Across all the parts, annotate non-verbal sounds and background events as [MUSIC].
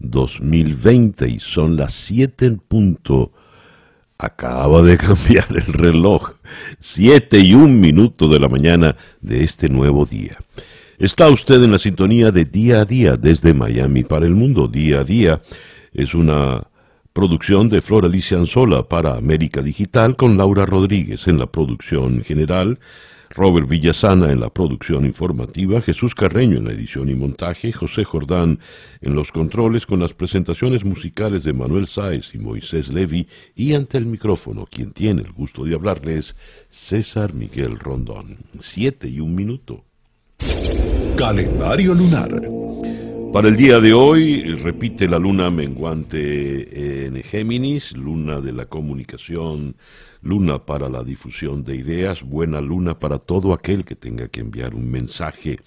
2020 y son las 7 en punto. Acaba de [LAUGHS] cambiar el reloj. 7 y un minuto de la mañana de este nuevo día. Está usted en la sintonía de día a día desde Miami para el mundo. Día a día es una producción de Flor Alicia Anzola para América Digital con Laura Rodríguez en la producción general Robert Villasana en la producción informativa, Jesús Carreño en la edición y montaje, José Jordán en los controles con las presentaciones musicales de Manuel Sáez y Moisés Levi y ante el micrófono quien tiene el gusto de hablarles, César Miguel Rondón. Siete y un minuto. Calendario lunar. Para el día de hoy repite la luna menguante en Géminis, luna de la comunicación luna para la difusión de ideas, buena luna para todo aquel que tenga que enviar un mensaje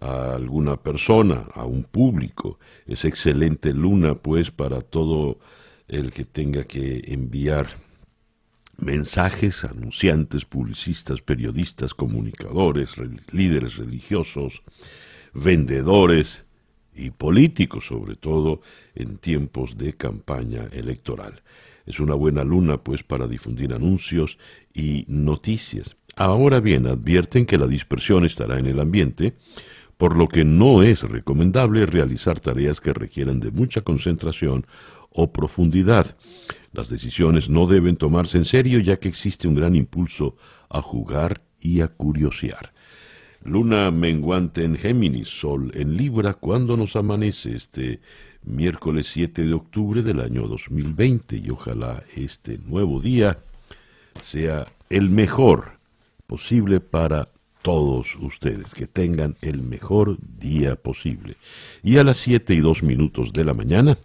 a alguna persona, a un público. Es excelente luna, pues, para todo el que tenga que enviar mensajes, anunciantes, publicistas, periodistas, comunicadores, líderes religiosos, vendedores y políticos, sobre todo en tiempos de campaña electoral. Es una buena luna, pues, para difundir anuncios y noticias. Ahora bien, advierten que la dispersión estará en el ambiente, por lo que no es recomendable realizar tareas que requieran de mucha concentración o profundidad. Las decisiones no deben tomarse en serio ya que existe un gran impulso a jugar y a curiosear. Luna menguante en Géminis, Sol en Libra, cuando nos amanece este miércoles 7 de octubre del año 2020 y ojalá este nuevo día sea el mejor posible para todos ustedes, que tengan el mejor día posible. Y a las 7 y 2 minutos de la mañana,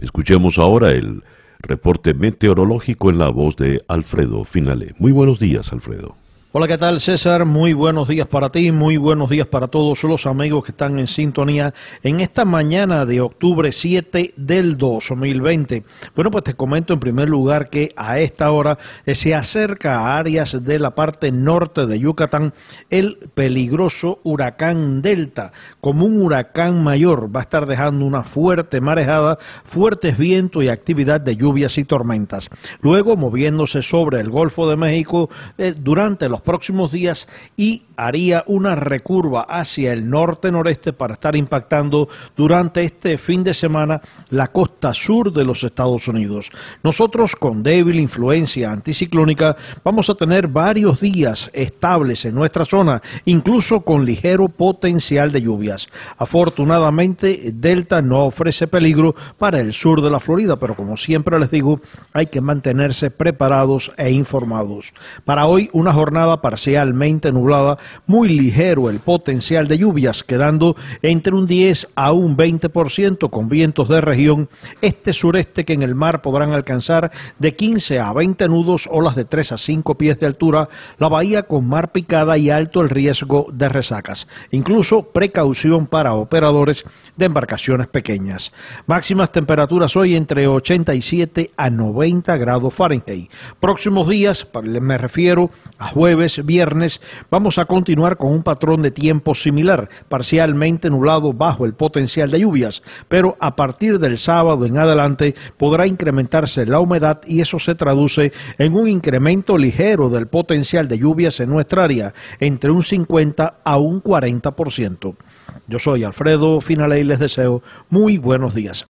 escuchemos ahora el reporte meteorológico en la voz de Alfredo Finale. Muy buenos días, Alfredo. Hola, ¿qué tal César? Muy buenos días para ti, muy buenos días para todos los amigos que están en sintonía en esta mañana de octubre 7 del 2020. Bueno, pues te comento en primer lugar que a esta hora eh, se acerca a áreas de la parte norte de Yucatán el peligroso huracán Delta. Como un huracán mayor va a estar dejando una fuerte marejada, fuertes vientos y actividad de lluvias y tormentas. Luego moviéndose sobre el Golfo de México eh, durante los próximos días y haría una recurva hacia el norte-noreste para estar impactando durante este fin de semana la costa sur de los Estados Unidos. Nosotros con débil influencia anticiclónica vamos a tener varios días estables en nuestra zona, incluso con ligero potencial de lluvias. Afortunadamente, Delta no ofrece peligro para el sur de la Florida, pero como siempre les digo, hay que mantenerse preparados e informados. Para hoy, una jornada parcialmente nublada, muy ligero el potencial de lluvias, quedando entre un 10 a un 20% con vientos de región este-sureste que en el mar podrán alcanzar de 15 a 20 nudos, olas de 3 a 5 pies de altura, la bahía con mar picada y alto el riesgo de resacas. Incluso precaución para operadores de embarcaciones pequeñas. Máximas temperaturas hoy entre 87 a 90 grados Fahrenheit. Próximos días, me refiero a jueves, viernes, vamos a continuar con un patrón de tiempo similar, parcialmente nublado bajo el potencial de lluvias, pero a partir del sábado en adelante podrá incrementarse la humedad y eso se traduce en un incremento ligero del potencial de lluvias en nuestra área, entre un 50 a un 40%. Yo soy Alfredo Finale y les deseo muy buenos días.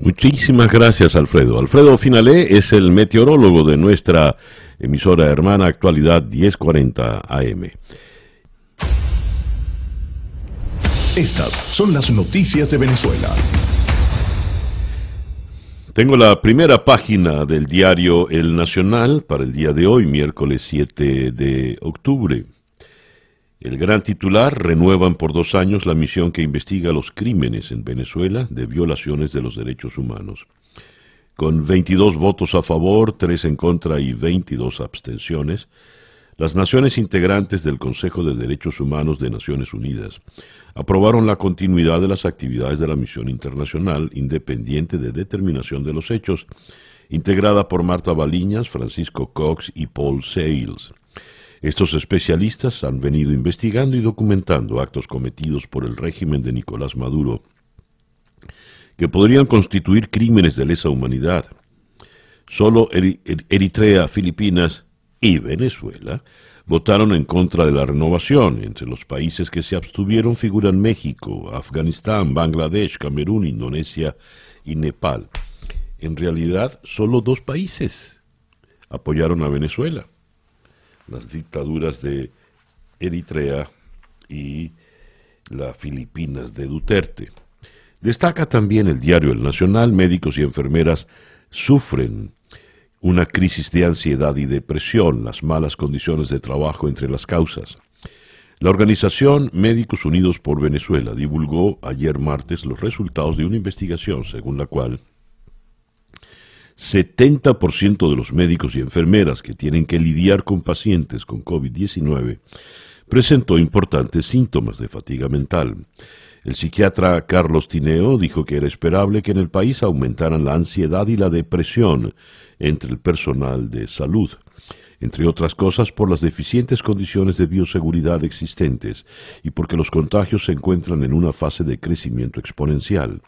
Muchísimas gracias, Alfredo. Alfredo Finalé es el meteorólogo de nuestra emisora hermana Actualidad 1040 AM. Estas son las noticias de Venezuela. Tengo la primera página del diario El Nacional para el día de hoy, miércoles 7 de octubre. El gran titular renuevan por dos años la misión que investiga los crímenes en Venezuela de violaciones de los derechos humanos. Con 22 votos a favor, 3 en contra y 22 abstenciones, las naciones integrantes del Consejo de Derechos Humanos de Naciones Unidas aprobaron la continuidad de las actividades de la Misión Internacional Independiente de Determinación de los Hechos, integrada por Marta Baliñas, Francisco Cox y Paul Sales. Estos especialistas han venido investigando y documentando actos cometidos por el régimen de Nicolás Maduro que podrían constituir crímenes de lesa humanidad. Solo Eritrea, Filipinas y Venezuela votaron en contra de la renovación. Entre los países que se abstuvieron figuran México, Afganistán, Bangladesh, Camerún, Indonesia y Nepal. En realidad, solo dos países apoyaron a Venezuela las dictaduras de Eritrea y las Filipinas de Duterte. Destaca también el diario El Nacional, médicos y enfermeras sufren una crisis de ansiedad y depresión, las malas condiciones de trabajo entre las causas. La organización Médicos Unidos por Venezuela divulgó ayer martes los resultados de una investigación según la cual 70% de los médicos y enfermeras que tienen que lidiar con pacientes con COVID-19 presentó importantes síntomas de fatiga mental. El psiquiatra Carlos Tineo dijo que era esperable que en el país aumentaran la ansiedad y la depresión entre el personal de salud, entre otras cosas por las deficientes condiciones de bioseguridad existentes y porque los contagios se encuentran en una fase de crecimiento exponencial.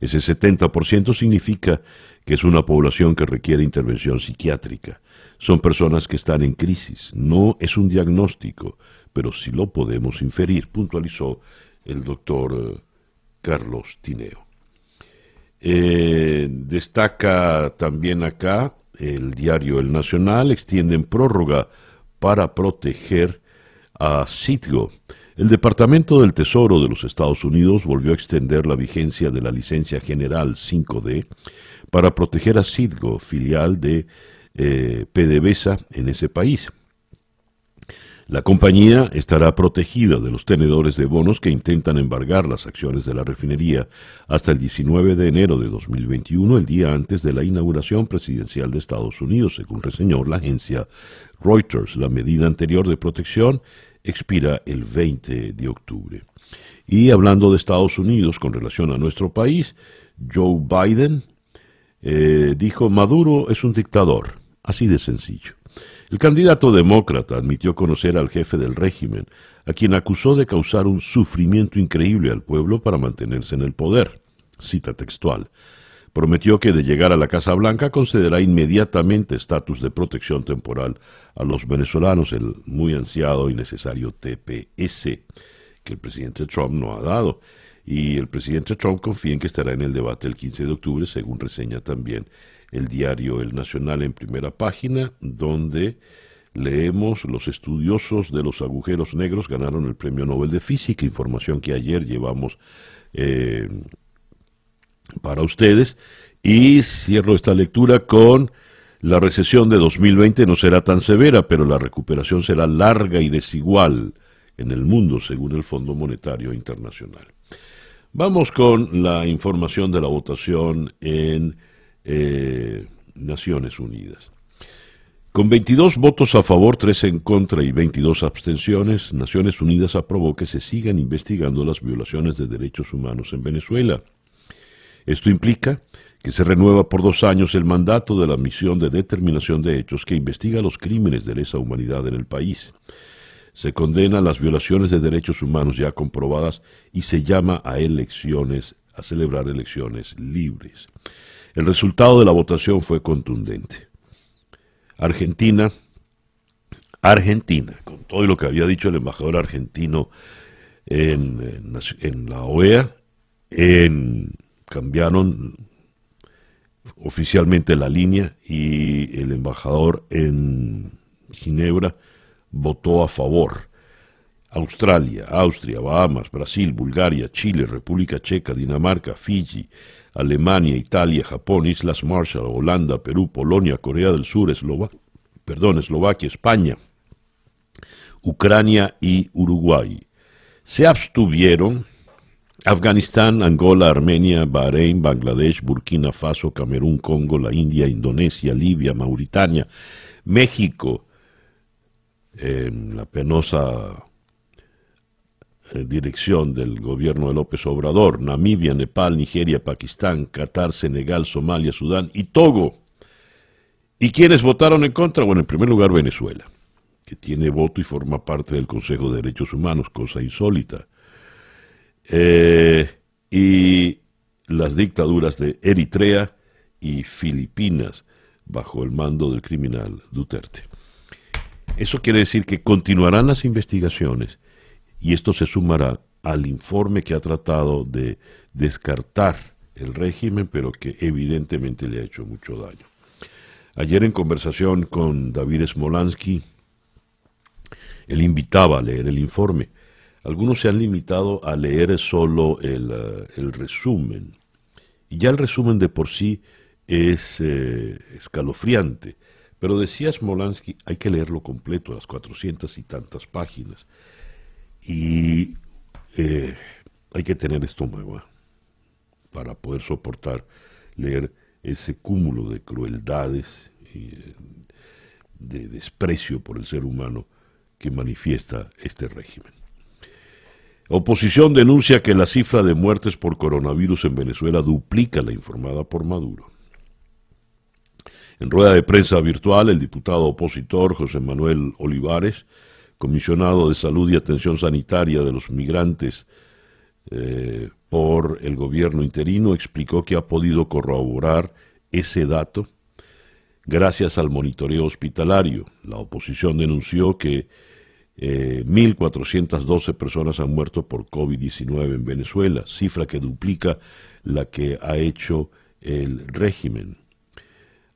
Ese 70% significa que es una población que requiere intervención psiquiátrica. Son personas que están en crisis. No es un diagnóstico, pero sí lo podemos inferir, puntualizó el doctor eh, Carlos Tineo. Eh, destaca también acá el diario El Nacional, extienden prórroga para proteger a Citgo. El Departamento del Tesoro de los Estados Unidos volvió a extender la vigencia de la licencia general 5D para proteger a Citgo, filial de eh, PDVSA en ese país. La compañía estará protegida de los tenedores de bonos que intentan embargar las acciones de la refinería hasta el 19 de enero de 2021, el día antes de la inauguración presidencial de Estados Unidos, según reseñó la agencia Reuters. La medida anterior de protección expira el 20 de octubre. Y hablando de Estados Unidos con relación a nuestro país, Joe Biden eh, dijo, Maduro es un dictador, así de sencillo. El candidato demócrata admitió conocer al jefe del régimen, a quien acusó de causar un sufrimiento increíble al pueblo para mantenerse en el poder. Cita textual. Prometió que de llegar a la Casa Blanca concederá inmediatamente estatus de protección temporal a los venezolanos, el muy ansiado y necesario TPS, que el presidente Trump no ha dado y el presidente Trump confía en que estará en el debate el 15 de octubre, según reseña también el diario El Nacional en primera página, donde leemos los estudiosos de los agujeros negros ganaron el Premio Nobel de Física, información que ayer llevamos eh, para ustedes, y cierro esta lectura con la recesión de 2020 no será tan severa, pero la recuperación será larga y desigual en el mundo, según el Fondo Monetario Internacional. Vamos con la información de la votación en eh, Naciones Unidas. Con 22 votos a favor, 3 en contra y 22 abstenciones, Naciones Unidas aprobó que se sigan investigando las violaciones de derechos humanos en Venezuela. Esto implica que se renueva por dos años el mandato de la misión de determinación de hechos que investiga los crímenes de lesa humanidad en el país se condena las violaciones de derechos humanos ya comprobadas y se llama a elecciones, a celebrar elecciones libres. El resultado de la votación fue contundente. Argentina, Argentina, con todo lo que había dicho el embajador argentino en, la OEA, en, cambiaron oficialmente la línea y el embajador en Ginebra votó a favor. Australia, Austria, Bahamas, Brasil, Bulgaria, Chile, República Checa, Dinamarca, Fiji, Alemania, Italia, Japón, Islas Marshall, Holanda, Perú, Polonia, Corea del Sur, perdón, Eslovaquia, España, Ucrania y Uruguay. Se abstuvieron Afganistán, Angola, Armenia, Bahrein, Bangladesh, Burkina Faso, Camerún, Congo, la India, Indonesia, Libia, Mauritania, México, en la penosa eh, dirección del gobierno de López Obrador, Namibia, Nepal, Nigeria, Pakistán, Qatar, Senegal, Somalia, Sudán y Togo. ¿Y quiénes votaron en contra? Bueno, en primer lugar Venezuela, que tiene voto y forma parte del Consejo de Derechos Humanos, cosa insólita. Eh, y las dictaduras de Eritrea y Filipinas bajo el mando del criminal Duterte. Eso quiere decir que continuarán las investigaciones y esto se sumará al informe que ha tratado de descartar el régimen, pero que evidentemente le ha hecho mucho daño. Ayer en conversación con David Smolansky, él invitaba a leer el informe algunos se han limitado a leer solo el, eh, resumen. Y ya el resumen de por sí es eh, escalofriante. Pero decía Smolansky, hay que leerlo completo, las cuatrocientas y tantas páginas. Y eh, hay que tener estómago para poder soportar leer ese cúmulo de crueldades y de desprecio por el ser humano que manifiesta este régimen. Oposición denuncia que la cifra de muertes por coronavirus en Venezuela duplica la informada por Maduro. En rueda de prensa virtual, el diputado opositor José Manuel Olivares, comisionado de Salud y Atención Sanitaria de los Migrantes eh, por el gobierno interino, explicó que ha podido corroborar ese dato gracias al monitoreo hospitalario. La oposición denunció que 1.412 eh, personas han muerto por COVID-19 en Venezuela, cifra que duplica la que ha hecho el régimen.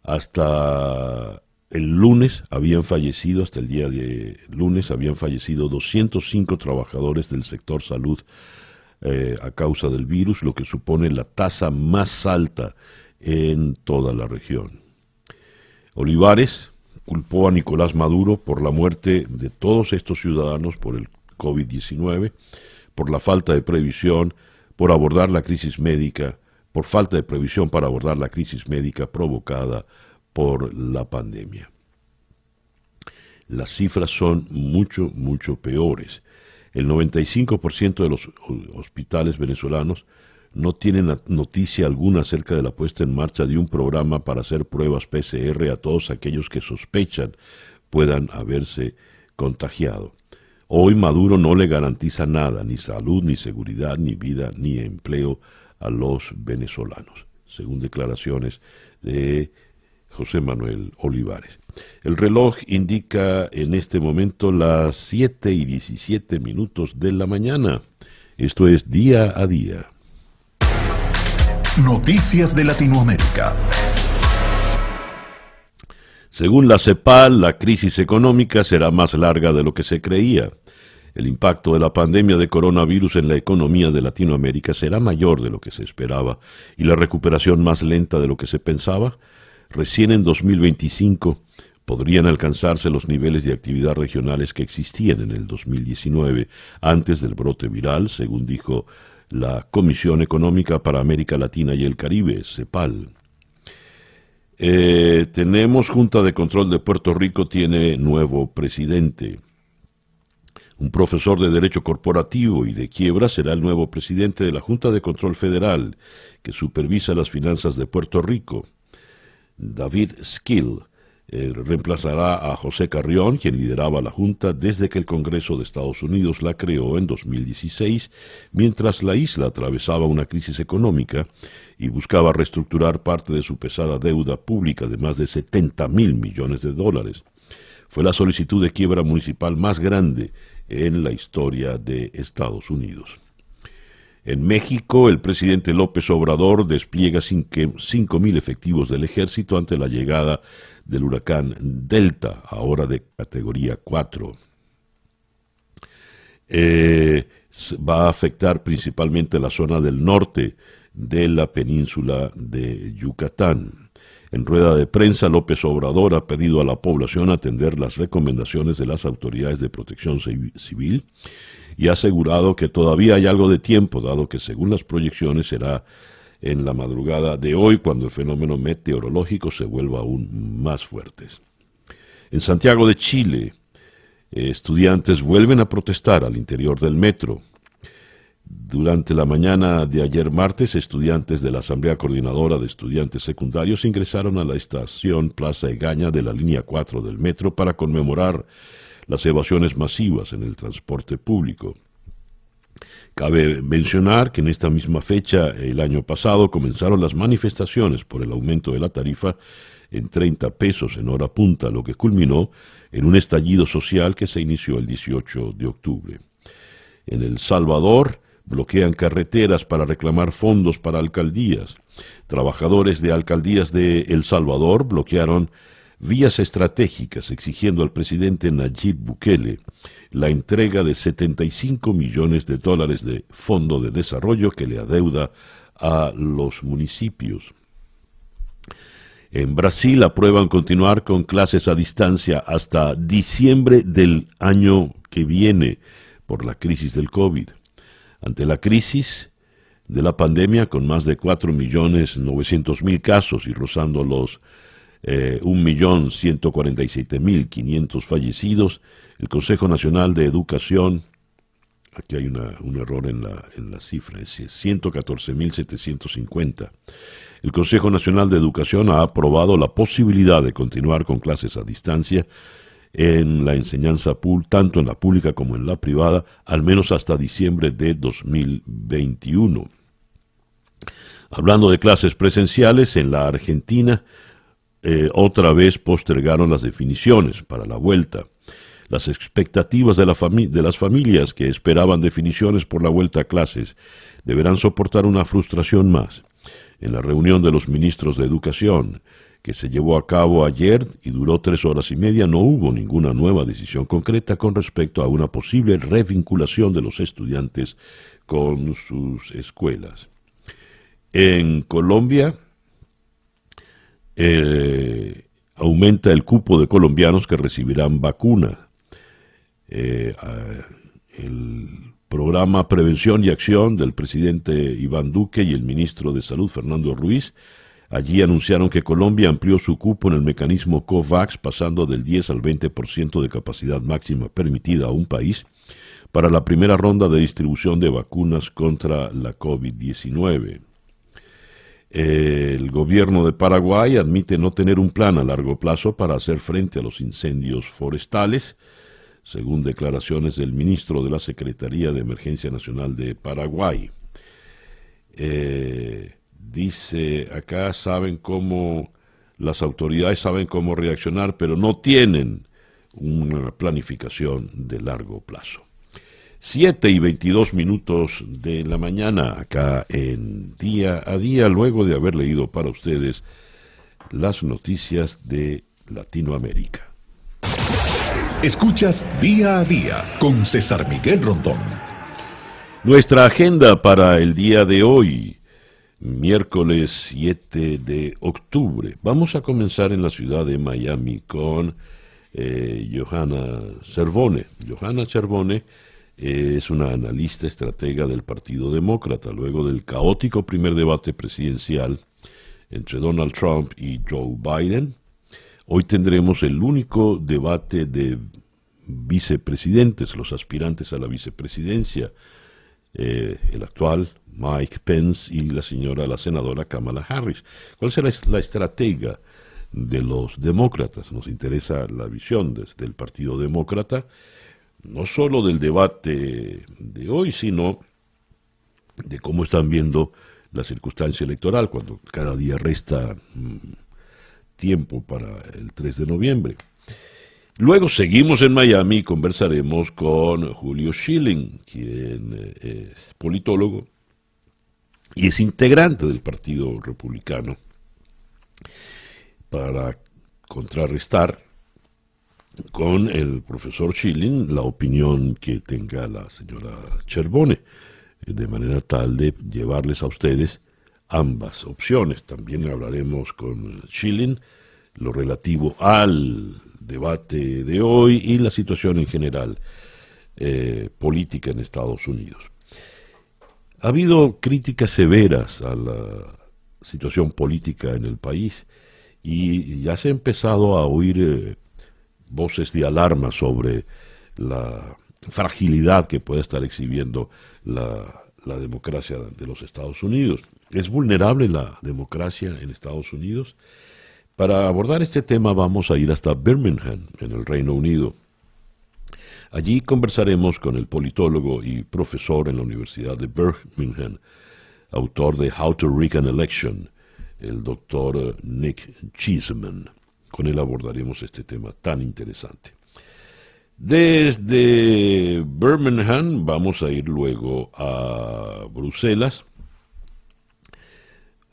Hasta el lunes habían fallecido, hasta el día de lunes habían fallecido 205 trabajadores del sector salud eh, a causa del virus, lo que supone la tasa más alta en toda la región. Olivares, culpó a Nicolás Maduro por la muerte de todos estos ciudadanos por el COVID-19, por la falta de previsión, por abordar la crisis médica, por falta de previsión para abordar la crisis médica provocada por la pandemia. Las cifras son mucho, mucho peores. El 95% de los hospitales venezolanos no tienen noticia alguna acerca de la puesta en marcha de un programa para hacer pruebas PCR a todos aquellos que sospechan puedan haberse contagiado. Hoy Maduro no le garantiza nada, ni salud, ni seguridad, ni vida, ni empleo a los venezolanos, según declaraciones de José Manuel Olivares. El reloj indica en este momento las 7 y 17 minutos de la mañana. Esto es día a día. Noticias de Latinoamérica. Según la CEPAL, la crisis económica será más larga de lo que se creía. El impacto de la pandemia de coronavirus en la economía de Latinoamérica será mayor de lo que se esperaba y la recuperación más lenta de lo que se pensaba. Recién en 2025 podrían alcanzarse los niveles de actividad regionales que existían en el 2019, antes del brote viral, según dijo la Comisión Económica para América Latina y el Caribe, CEPAL. Eh, tenemos Junta de Control de Puerto Rico, tiene nuevo presidente. Un profesor de Derecho Corporativo y de Quiebra será el nuevo presidente de la Junta de Control Federal, que supervisa las finanzas de Puerto Rico. David Skill eh, reemplazará a José Carrión, quien lideraba la Junta desde que el Congreso de Estados Unidos la creó en 2016, mientras la isla atravesaba una crisis económica y buscaba reestructurar parte de su pesada deuda pública de más de 70 mil millones de dólares. Fue la solicitud de quiebra municipal más grande en la historia de Estados Unidos. En México, el presidente López Obrador despliega 5.000 efectivos del ejército ante la llegada del huracán Delta, ahora de categoría 4. Eh, va a afectar principalmente la zona del norte de la península de Yucatán. En rueda de prensa, López Obrador ha pedido a la población atender las recomendaciones de las autoridades de protección civil y ha asegurado que todavía hay algo de tiempo, dado que según las proyecciones será en la madrugada de hoy cuando el fenómeno meteorológico se vuelva aún más fuerte. En Santiago de Chile, estudiantes vuelven a protestar al interior del metro. Durante la mañana de ayer martes, estudiantes de la Asamblea Coordinadora de Estudiantes Secundarios ingresaron a la estación Plaza Egaña de la línea 4 del metro para conmemorar las evasiones masivas en el transporte público. Cabe mencionar que en esta misma fecha, el año pasado, comenzaron las manifestaciones por el aumento de la tarifa en 30 pesos en hora punta, lo que culminó en un estallido social que se inició el 18 de octubre. En El Salvador bloquean carreteras para reclamar fondos para alcaldías. Trabajadores de alcaldías de El Salvador bloquearon vías estratégicas exigiendo al presidente Nayib Bukele la entrega de 75 millones de dólares de fondo de desarrollo que le adeuda a los municipios. En Brasil aprueban continuar con clases a distancia hasta diciembre del año que viene por la crisis del COVID. Ante la crisis de la pandemia, con más de 4.900.000 casos y rozando los eh, 1.147.500 fallecidos, el Consejo Nacional de Educación, aquí hay un error en la, en la cifra, es 114.750. El Consejo Nacional de Educación ha aprobado la posibilidad de continuar con clases a distancia en la enseñanza tanto en la pública como en la privada, al menos hasta diciembre de 2021. Hablando de clases presenciales, en la Argentina eh, otra vez postergaron las definiciones para la vuelta. Las expectativas de, la de las familias que esperaban definiciones por la vuelta a clases deberán soportar una frustración más en la reunión de los ministros de Educación, que se llevó a cabo ayer y duró tres horas y media, no hubo ninguna nueva decisión concreta con respecto a una posible revinculación de los estudiantes con sus escuelas. En Colombia eh, aumenta el cupo de colombianos que recibirán vacuna. Eh, el programa Prevención y Acción del presidente Iván Duque y el ministro de Salud Fernando Ruiz. Allí anunciaron que Colombia amplió su cupo en el mecanismo COVAX pasando del 10 al 20% de capacidad máxima permitida a un país para la primera ronda de distribución de vacunas contra la COVID-19. El gobierno de Paraguay admite no tener un plan a largo plazo para hacer frente a los incendios forestales según declaraciones del ministro de la Secretaría de Emergencia Nacional de Paraguay. Eh, dice acá, saben cómo, las autoridades saben cómo reaccionar, pero no tienen una planificación de largo plazo. Siete y veintidós minutos de la mañana acá en día a día, luego de haber leído para ustedes las noticias de Latinoamérica. Escuchas día a día con César Miguel Rondón. Nuestra agenda para el día de hoy, miércoles 7 de octubre. Vamos a comenzar en la ciudad de Miami con eh, Johanna Cervone. Johanna Cervone es una analista estratega del Partido Demócrata. Luego del caótico primer debate presidencial entre Donald Trump y Joe Biden, Hoy tendremos el único debate de vicepresidentes, los aspirantes a la vicepresidencia, eh, el actual Mike Pence y la señora, la senadora Kamala Harris. ¿Cuál será la estratega de los demócratas? Nos interesa la visión desde el Partido Demócrata, no solo del debate de hoy, sino de cómo están viendo la circunstancia electoral, cuando cada día resta... Mm, tiempo para el 3 de noviembre. Luego seguimos en Miami y conversaremos con Julio Schilling, quien eh, es politólogo y es integrante del Partido Republicano, para contrarrestar con el profesor Schilling la opinión que tenga la señora Cherbone, de manera tal de llevarles a ustedes ambas opciones. También hablaremos con Schilling lo relativo al debate de hoy y la situación en general eh, política en Estados Unidos. Ha habido críticas severas a la situación política en el país y ya se ha empezado a oír eh, voces de alarma sobre la fragilidad que puede estar exhibiendo la, democracia de los Estados Unidos. ¿Es vulnerable la democracia en Estados Unidos? Para abordar este tema vamos a ir hasta Birmingham, en el Reino Unido. Allí conversaremos con el politólogo y profesor en la Universidad de Birmingham, autor de How to Rig an Election, el doctor Nick Cheeseman. Con él abordaremos este tema tan interesante. Desde Birmingham vamos a ir luego a Bruselas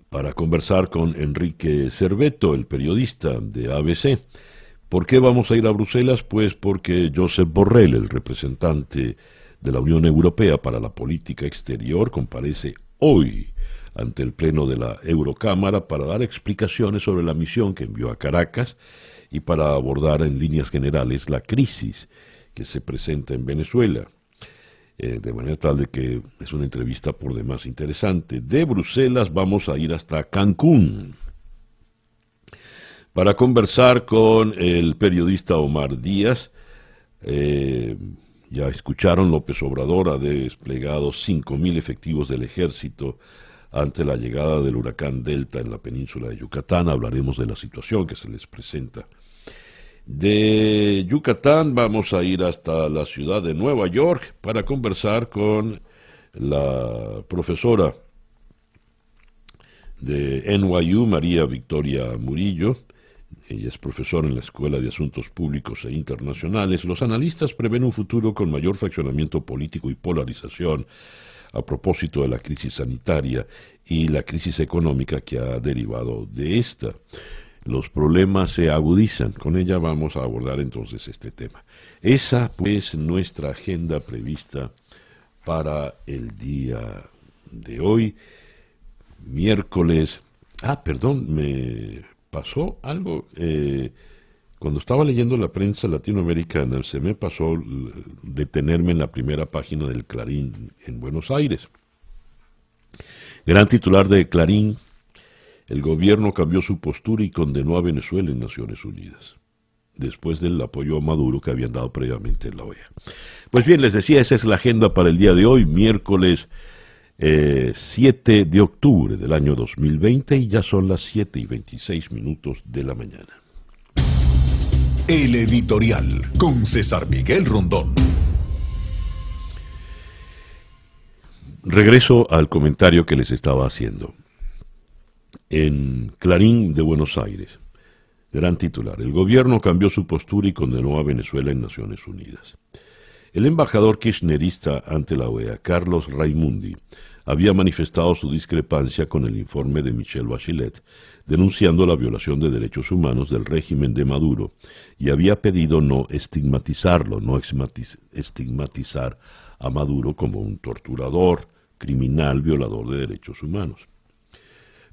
para conversar con Enrique Cerveto, el periodista de ABC. ¿Por qué vamos a ir a Bruselas? Pues porque Josep Borrell, el representante de la Unión Europea para la Política Exterior, comparece hoy ante el Pleno de la Eurocámara para dar explicaciones sobre la misión que envió a Caracas y para abordar en líneas generales la crisis que se presenta en Venezuela. Eh, de manera tal de que es una entrevista por demás interesante. De Bruselas vamos a ir hasta Cancún para conversar con el periodista Omar Díaz. Eh, ya escucharon, López Obrador ha desplegado 5.000 efectivos del ejército ante la llegada del huracán Delta en la península de Yucatán. Hablaremos de la situación que se les presenta de Yucatán vamos a ir hasta la ciudad de Nueva York para conversar con la profesora de NYU, María Victoria Murillo. Ella es profesora en la Escuela de Asuntos Públicos e Internacionales. Los analistas prevén un futuro con mayor fraccionamiento político y polarización a propósito de la crisis sanitaria y la crisis económica que ha derivado de esta los problemas se agudizan. Con ella vamos a abordar entonces este tema. Esa pues nuestra agenda prevista para el día de hoy, miércoles. Ah, perdón, me pasó algo. Eh, cuando estaba leyendo la prensa latinoamericana, se me pasó detenerme en la primera página del Clarín en Buenos Aires. Gran titular de Clarín, el gobierno cambió su postura y condenó a Venezuela en Naciones Unidas, después del apoyo a Maduro que habían dado previamente en la OEA. Pues bien, les decía, esa es la agenda para el día de hoy, miércoles 7 eh, de octubre del año 2020 y ya son las 7 y 26 minutos de la mañana. El editorial con César Miguel Rondón. Regreso al comentario que les estaba haciendo en Clarín de Buenos Aires. Gran titular. El gobierno cambió su postura y condenó a Venezuela en Naciones Unidas. El embajador kirchnerista ante la OEA, Carlos Raimundi, había manifestado su discrepancia con el informe de Michelle Bachelet, denunciando la violación de derechos humanos del régimen de Maduro, y había pedido no estigmatizarlo, no estigmatizar a Maduro como un torturador, criminal, violador de derechos humanos.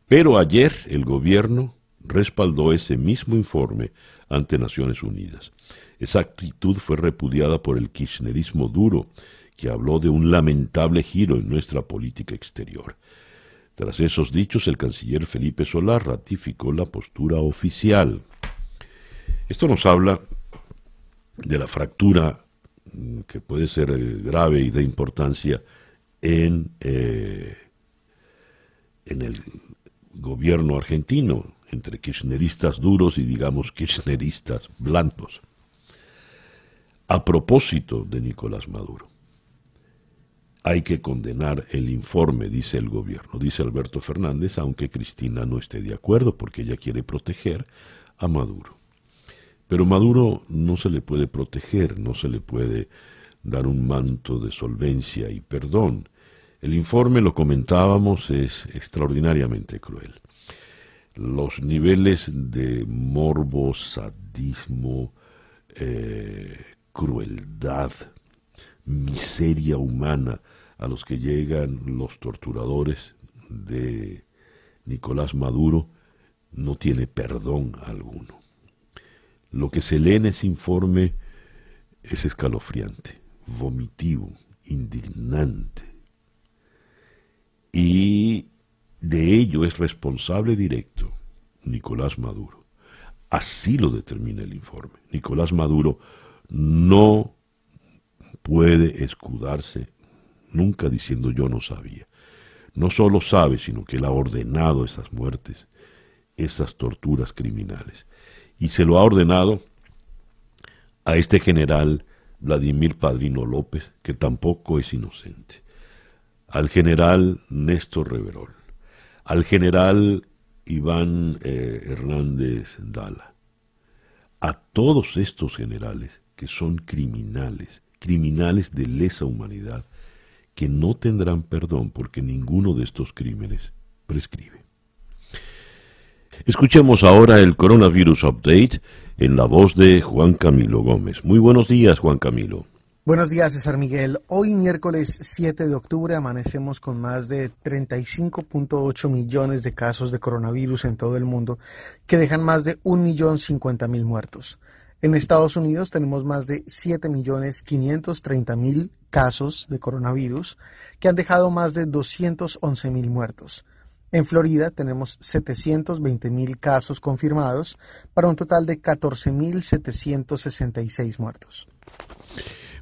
Pero ayer el gobierno respaldó ese mismo informe ante Naciones Unidas. Esa actitud fue repudiada por el kirchnerismo duro, que habló de un lamentable giro en nuestra política exterior. Tras esos dichos, el canciller Felipe Solar ratificó la postura oficial. Esto nos habla de la fractura mm, que puede ser eh, grave y de importancia en, eh, en el gobierno argentino, entre kirchneristas duros y digamos kirchneristas blandos. A propósito de Nicolás Maduro, hay que condenar el informe, dice el gobierno, dice Alberto Fernández, aunque Cristina no esté de acuerdo porque ella quiere proteger a Maduro. Pero Maduro no se le puede proteger, no se le puede dar un manto de solvencia y perdón. El informe, lo comentábamos, es extraordinariamente cruel. Los niveles de morbo, sadismo, eh, crueldad, miseria humana a los que llegan los torturadores de Nicolás Maduro no tiene perdón alguno. Lo que se lee en ese informe es escalofriante, vomitivo, indignante. Y de ello es responsable directo Nicolás Maduro. Así lo determina el informe. Nicolás Maduro no puede escudarse nunca diciendo yo no sabía. No solo sabe, sino que él ha ordenado esas muertes, esas torturas criminales. Y se lo ha ordenado a este general Vladimir Padrino López, que tampoco es inocente, al general Néstor Reverol, al general Iván eh, Hernández Dala, a todos estos generales que son criminales, criminales de lesa humanidad, que no tendrán perdón porque ninguno de estos crímenes prescribe. Escuchemos ahora el Coronavirus Update en la voz de Juan Camilo Gómez. Muy buenos días, Juan Camilo. Buenos días, César Miguel. Hoy, miércoles 7 de octubre, amanecemos con más de 35.8 millones de casos de coronavirus en todo el mundo, que dejan más de 1.050.000 muertos. En Estados Unidos tenemos más de 7.530.000 casos de coronavirus, que han dejado más de 211.000 muertos. En Florida tenemos 720.000 casos confirmados para un total de 14.766 muertos.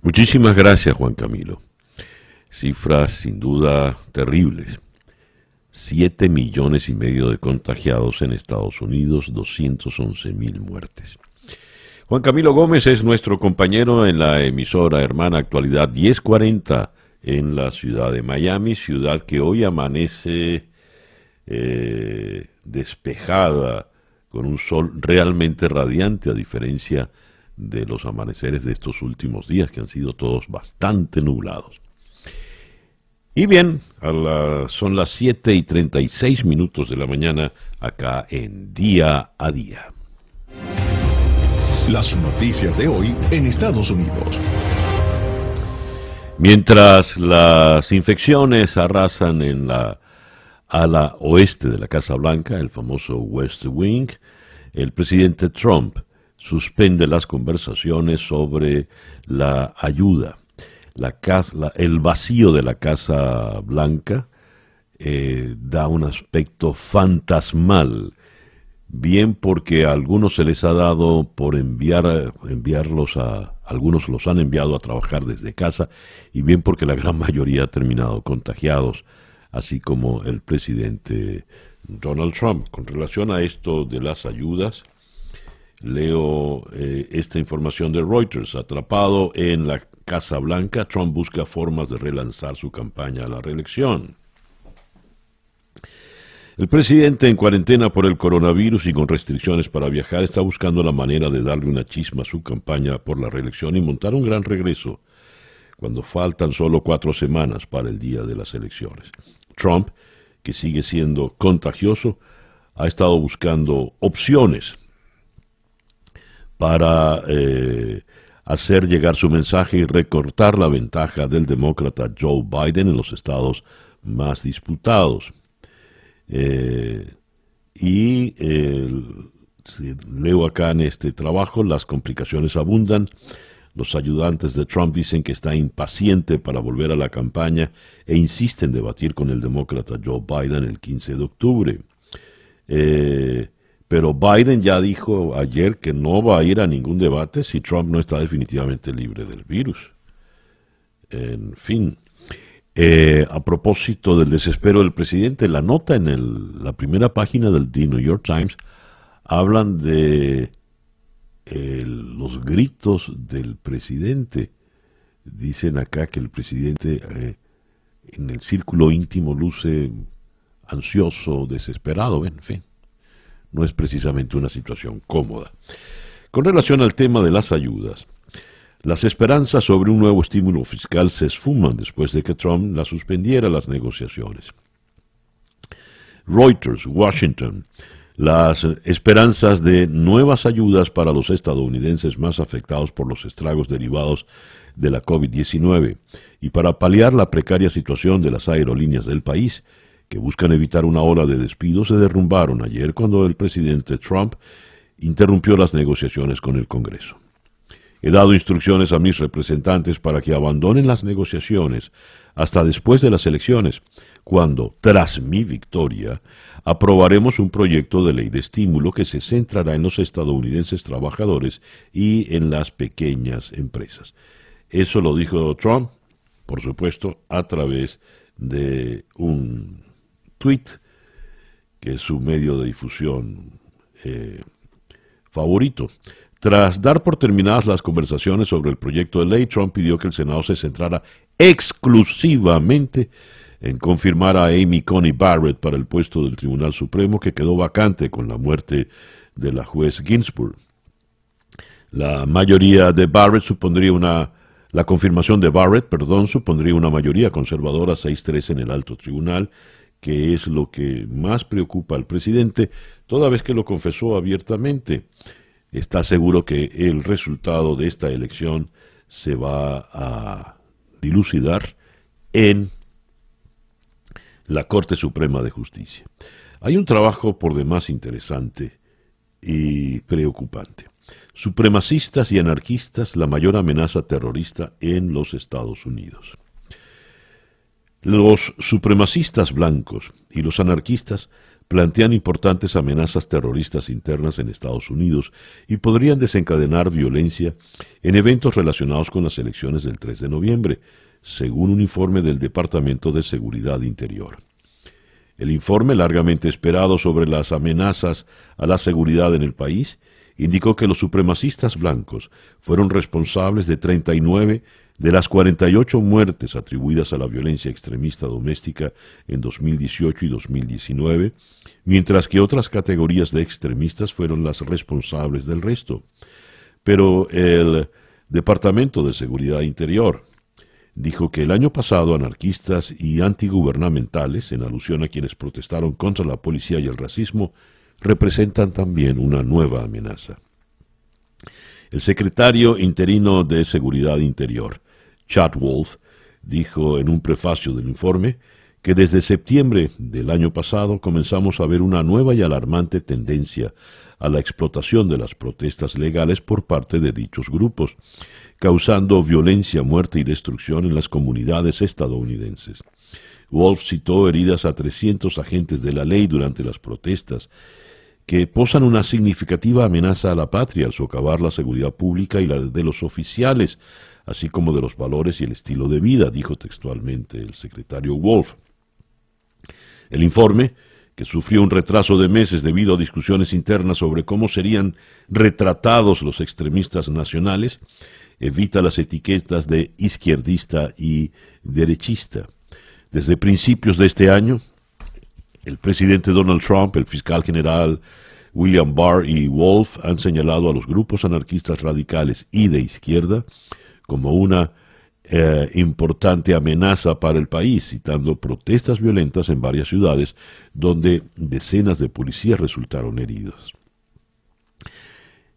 Muchísimas gracias, Juan Camilo. Cifras sin duda terribles. Siete millones y medio de contagiados en Estados Unidos, 211 mil muertes. Juan Camilo Gómez es nuestro compañero en la emisora hermana Actualidad 1040 en la ciudad de Miami, ciudad que hoy amanece eh, despejada, con un sol realmente radiante, a diferencia de los amaneceres de estos últimos días, que han sido todos bastante nublados. Y bien, son las 7 y 36 minutos de la mañana acá en Día a Día. Las noticias de hoy en Estados Unidos. Mientras las infecciones arrasan en la ala oeste de la Casa Blanca, el famoso West Wing, el presidente Trump suspende las conversaciones sobre la ayuda. La el vacío de la Casa Blanca eh, da un aspecto fantasmal, bien porque a algunos se les ha dado por enviar, enviarlos a, algunos los han enviado a trabajar desde casa, y bien porque la gran mayoría ha terminado contagiados así como el presidente Donald Trump. Con relación a esto de las ayudas, leo eh, esta información de Reuters. Atrapado en la Casa Blanca, Trump busca formas de relanzar su campaña a la reelección. El presidente en cuarentena por el coronavirus y con restricciones para viajar está buscando la manera de darle una chisma a su campaña por la reelección y montar un gran regreso cuando faltan solo cuatro semanas para el día de las elecciones. Trump, que sigue siendo contagioso, ha estado buscando opciones para eh, hacer llegar su mensaje y recortar la ventaja del demócrata Joe Biden en los estados más disputados. Eh, y leo acá en este trabajo, las complicaciones abundan los ayudantes de Trump dicen que está impaciente para volver a la campaña e insisten en debatir con el demócrata Joe Biden el 15 de octubre. Eh, pero Biden ya dijo ayer que no va a ir a ningún debate si Trump no está definitivamente libre del virus. En fin, eh, a propósito del desespero del presidente, la nota en la primera página del The New York Times hablan de los gritos del presidente. Dicen acá que el presidente eh, en el círculo íntimo luce ansioso, desesperado, en fin. No es precisamente una situación cómoda. Con relación al tema de las ayudas, las esperanzas sobre un nuevo estímulo fiscal se esfuman después de que Trump la suspendiera las negociaciones. Reuters, Washington, las esperanzas de nuevas ayudas para los estadounidenses más afectados por los estragos derivados de la COVID-19 y para paliar la precaria situación de las aerolíneas del país, que buscan evitar una ola de despidos se derrumbaron ayer cuando el presidente Trump interrumpió las negociaciones con el Congreso. He dado instrucciones a mis representantes para que abandonen las negociaciones hasta después de las elecciones, cuando, tras mi victoria, aprobaremos un proyecto de ley de estímulo que se centrará en los estadounidenses trabajadores y en las pequeñas empresas. Eso lo dijo Trump, por supuesto, a través de un tweet que es su medio de difusión eh, favorito. Tras dar por terminadas las conversaciones sobre el proyecto de ley, Trump pidió que el Senado se centrara exclusivamente en confirmar a Amy Coney Barrett para el puesto del Tribunal Supremo que quedó vacante con la muerte de la juez Ginsburg. La mayoría de Barrett supondría una la confirmación de Barrett, perdón, supondría una mayoría conservadora 6-3 en el alto tribunal, que es lo que más preocupa al presidente, toda vez que lo confesó abiertamente. Está seguro que el resultado de esta elección se va a dilucidar en la Corte Suprema de Justicia. Hay un trabajo por demás interesante y preocupante. Supremacistas y anarquistas, la mayor amenaza terrorista en los Estados Unidos. Los supremacistas blancos y los anarquistas plantean importantes amenazas terroristas internas en Estados Unidos y podrían desencadenar violencia en eventos relacionados con las elecciones del 3 de noviembre, según un informe del Departamento de Seguridad Interior. El informe, largamente esperado sobre las amenazas a la seguridad en el país, indicó que los supremacistas blancos fueron responsables de 39 de las 48 muertes atribuidas a la violencia extremista doméstica en 2018 y 2019, mientras que otras categorías de extremistas fueron las responsables del resto. Pero el Departamento de Seguridad Interior dijo que el año pasado anarquistas y antigubernamentales, en alusión a quienes protestaron contra la policía y el racismo, representan también una nueva amenaza. El secretario interino de Seguridad Interior, Chad Wolf dijo en un prefacio del informe que desde septiembre del año pasado comenzamos a ver una nueva y alarmante tendencia a la explotación de las protestas legales por parte de dichos grupos, causando violencia, muerte y destrucción en las comunidades estadounidenses. Wolf citó heridas a 300 agentes de la ley durante las protestas, que posan una significativa amenaza a la patria al socavar la seguridad pública y la de los oficiales, así como de los valores y el estilo de vida, dijo textualmente el secretario Wolf. El informe, que sufrió un retraso de meses debido a discusiones internas sobre cómo serían retratados los extremistas nacionales, evita las etiquetas de izquierdista y derechista. Desde principios de este año, el presidente Donald Trump, el fiscal general William Barr y Wolf han señalado a los grupos anarquistas radicales y de izquierda como una eh, importante amenaza para el país, citando protestas violentas en varias ciudades donde decenas de policías resultaron heridos.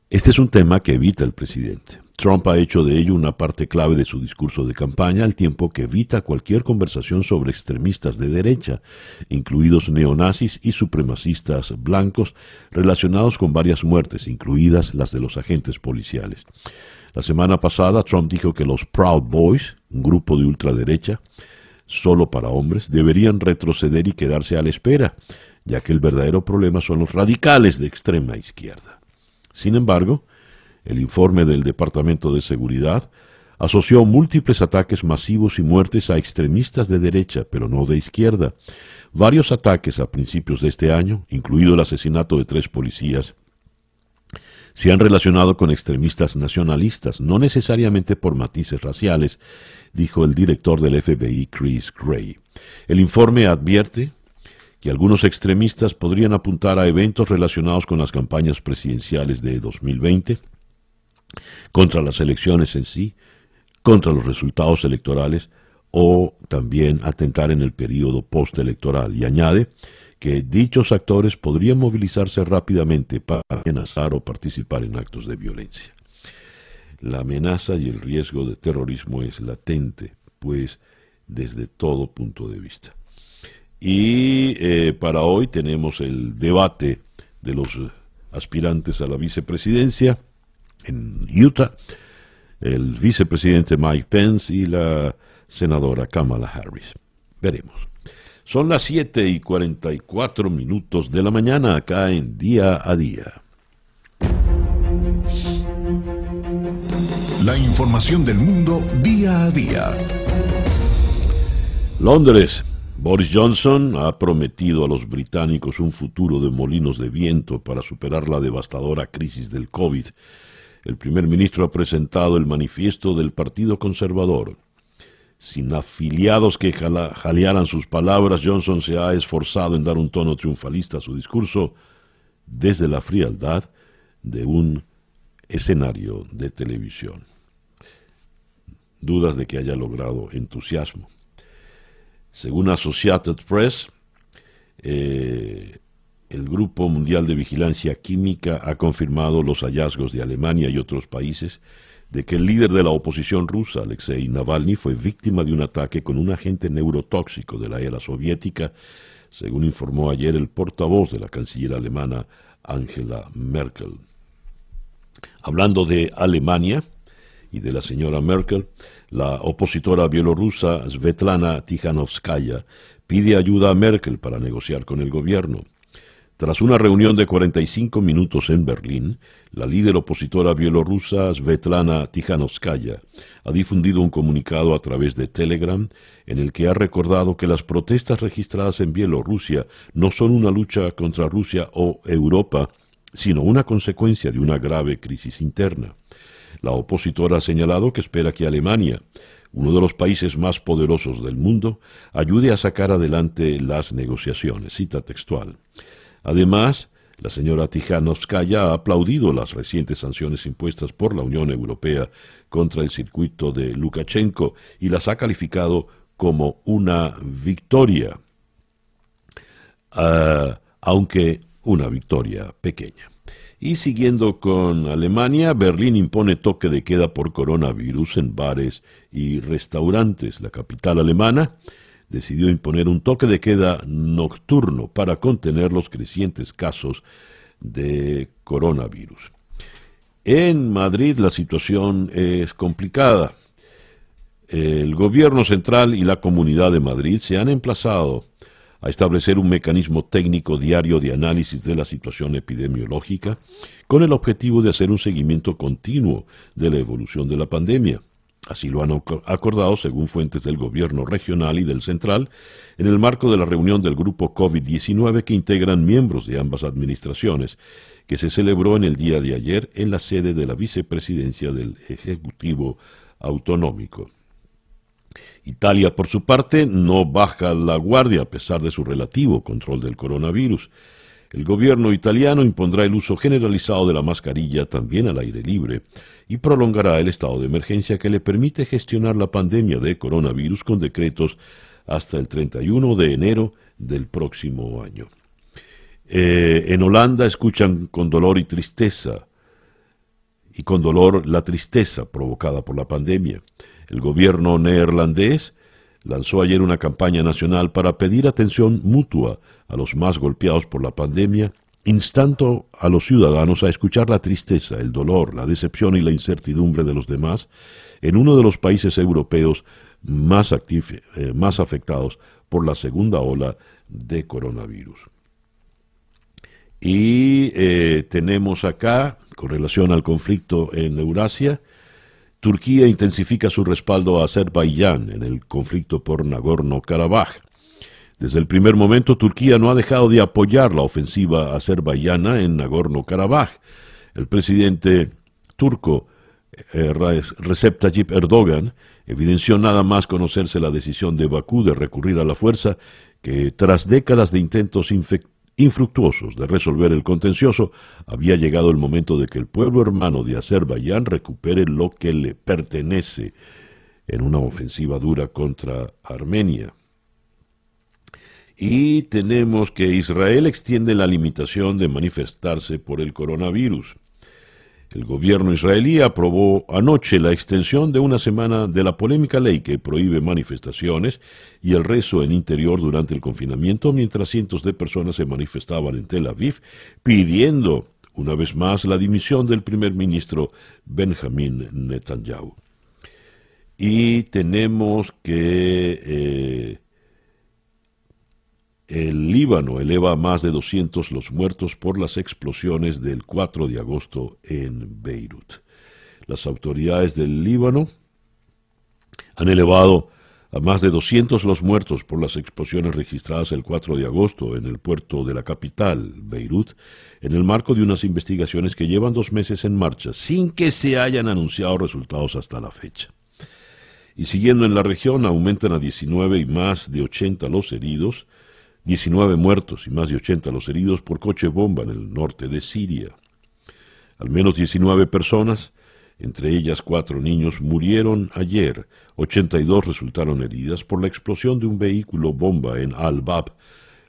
Este es un tema que evita el presidente. Trump ha hecho de ello una parte clave de su discurso de campaña, al tiempo que evita cualquier conversación sobre extremistas de derecha, incluidos neonazis y supremacistas blancos, relacionados con varias muertes, incluidas las de los agentes policiales. La semana pasada Trump dijo que los Proud Boys, un grupo de ultraderecha, solo para hombres, deberían retroceder y quedarse a la espera, ya que el verdadero problema son los radicales de extrema izquierda. Sin embargo, el informe del Departamento de Seguridad asoció múltiples ataques masivos y muertes a extremistas de derecha, pero no de izquierda. Varios ataques a principios de este año, incluido el asesinato de tres policías se han relacionado con extremistas nacionalistas, no necesariamente por matices raciales, dijo el director del FBI, Chris Gray. El informe advierte que algunos extremistas podrían apuntar a eventos relacionados con las campañas presidenciales de 2020, contra las elecciones en sí, contra los resultados electorales o también atentar en el periodo postelectoral. Y añade que dichos actores podrían movilizarse rápidamente para amenazar o participar en actos de violencia. La amenaza y el riesgo de terrorismo es latente, pues desde todo punto de vista. Y eh, para hoy tenemos el debate de los aspirantes a la vicepresidencia en Utah, el vicepresidente Mike Pence y la senadora Kamala Harris. Veremos. Son las 7 y 44 minutos de la mañana acá en Día a Día. La información del mundo día a día. Londres. Boris Johnson ha prometido a los británicos un futuro de molinos de viento para superar la devastadora crisis del COVID. El primer ministro ha presentado el manifiesto del Partido Conservador. Sin afiliados que jalearan sus palabras, Johnson se ha esforzado en dar un tono triunfalista a su discurso desde la frialdad de un escenario de televisión. Dudas de que haya logrado entusiasmo. Según Associated Press, eh, el Grupo Mundial de Vigilancia Química ha confirmado los hallazgos de Alemania y otros países de que el líder de la oposición rusa, Alexei Navalny, fue víctima de un ataque con un agente neurotóxico de la era soviética, según informó ayer el portavoz de la canciller alemana Angela Merkel. Hablando de Alemania y de la señora Merkel, la opositora bielorrusa Svetlana Tikhanovskaya pide ayuda a Merkel para negociar con el gobierno. Tras una reunión de 45 minutos en Berlín, la líder opositora bielorrusa Svetlana Tikhanovskaya ha difundido un comunicado a través de Telegram en el que ha recordado que las protestas registradas en Bielorrusia no son una lucha contra Rusia o Europa, sino una consecuencia de una grave crisis interna. La opositora ha señalado que espera que Alemania, uno de los países más poderosos del mundo, ayude a sacar adelante las negociaciones. Cita textual. Además, la señora Tijanovskaya ha aplaudido las recientes sanciones impuestas por la Unión Europea contra el circuito de Lukashenko y las ha calificado como una victoria, ah, aunque una victoria pequeña. Y siguiendo con Alemania, Berlín impone toque de queda por coronavirus en bares y restaurantes. La capital alemana decidió imponer un toque de queda nocturno para contener los crecientes casos de coronavirus. En Madrid la situación es complicada. El gobierno central y la comunidad de Madrid se han emplazado a establecer un mecanismo técnico diario de análisis de la situación epidemiológica con el objetivo de hacer un seguimiento continuo de la evolución de la pandemia. Así lo han acordado, según fuentes del gobierno regional y del central, en el marco de la reunión del grupo COVID-19 que integran miembros de ambas administraciones, que se celebró en el día de ayer en la sede de la vicepresidencia del Ejecutivo Autonómico. Italia, por su parte, no baja la guardia a pesar de su relativo control del coronavirus. El gobierno italiano impondrá el uso generalizado de la mascarilla también al aire libre y prolongará el estado de emergencia que le permite gestionar la pandemia de coronavirus con decretos hasta el 31 de enero del próximo año. Eh, en Holanda escuchan con dolor y tristeza, y con dolor la tristeza provocada por la pandemia. El gobierno neerlandés lanzó ayer una campaña nacional para pedir atención mutua a los más golpeados por la pandemia, instando a los ciudadanos a escuchar la tristeza, el dolor, la decepción y la incertidumbre de los demás en uno de los países europeos más, eh, más afectados por la segunda ola de coronavirus. Y eh, tenemos acá, con relación al conflicto en Eurasia, Turquía intensifica su respaldo a Azerbaiyán en el conflicto por Nagorno-Karabaj. Desde el primer momento, Turquía no ha dejado de apoyar la ofensiva azerbaiyana en Nagorno-Karabaj. El presidente turco eh, Recep Tayyip Erdogan evidenció nada más conocerse la decisión de Bakú de recurrir a la fuerza que tras décadas de intentos infructuosos de resolver el contencioso, había llegado el momento de que el pueblo hermano de Azerbaiyán recupere lo que le pertenece en una ofensiva dura contra Armenia. Y tenemos que Israel extiende la limitación de manifestarse por el coronavirus. El gobierno israelí aprobó anoche la extensión de una semana de la polémica ley que prohíbe manifestaciones y el rezo en interior durante el confinamiento mientras cientos de personas se manifestaban en Tel Aviv pidiendo una vez más la dimisión del primer ministro Benjamin Netanyahu. Y tenemos que eh, el Líbano eleva a más de 200 los muertos por las explosiones del 4 de agosto en Beirut. Las autoridades del Líbano han elevado a más de 200 los muertos por las explosiones registradas el 4 de agosto en el puerto de la capital, Beirut, en el marco de unas investigaciones que llevan dos meses en marcha, sin que se hayan anunciado resultados hasta la fecha. Y siguiendo en la región, aumentan a 19 y más de 80 los heridos, 19 muertos y más de 80 los heridos por coche bomba en el norte de Siria. Al menos 19 personas, entre ellas cuatro niños, murieron ayer. 82 resultaron heridas por la explosión de un vehículo bomba en Al-Bab,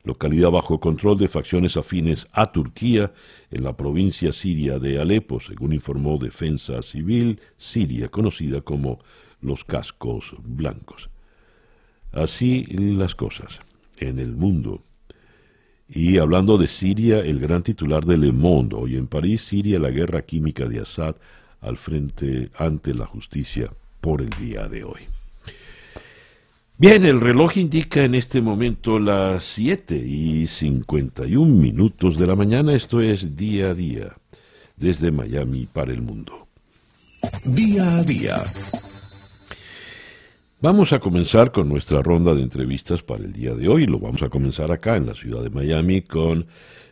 localidad bajo control de facciones afines a Turquía en la provincia siria de Alepo, según informó Defensa Civil Siria, conocida como los cascos blancos. Así las cosas en el mundo. Y hablando de Siria, el gran titular de Le Monde, hoy en París, Siria, la guerra química de Assad al frente ante la justicia por el día de hoy. Bien, el reloj indica en este momento las 7 y 51 minutos de la mañana, esto es día a día, desde Miami para el mundo. Día a día Vamos a comenzar con nuestra ronda de entrevistas para el día de hoy. Lo vamos a comenzar acá en la ciudad de Miami con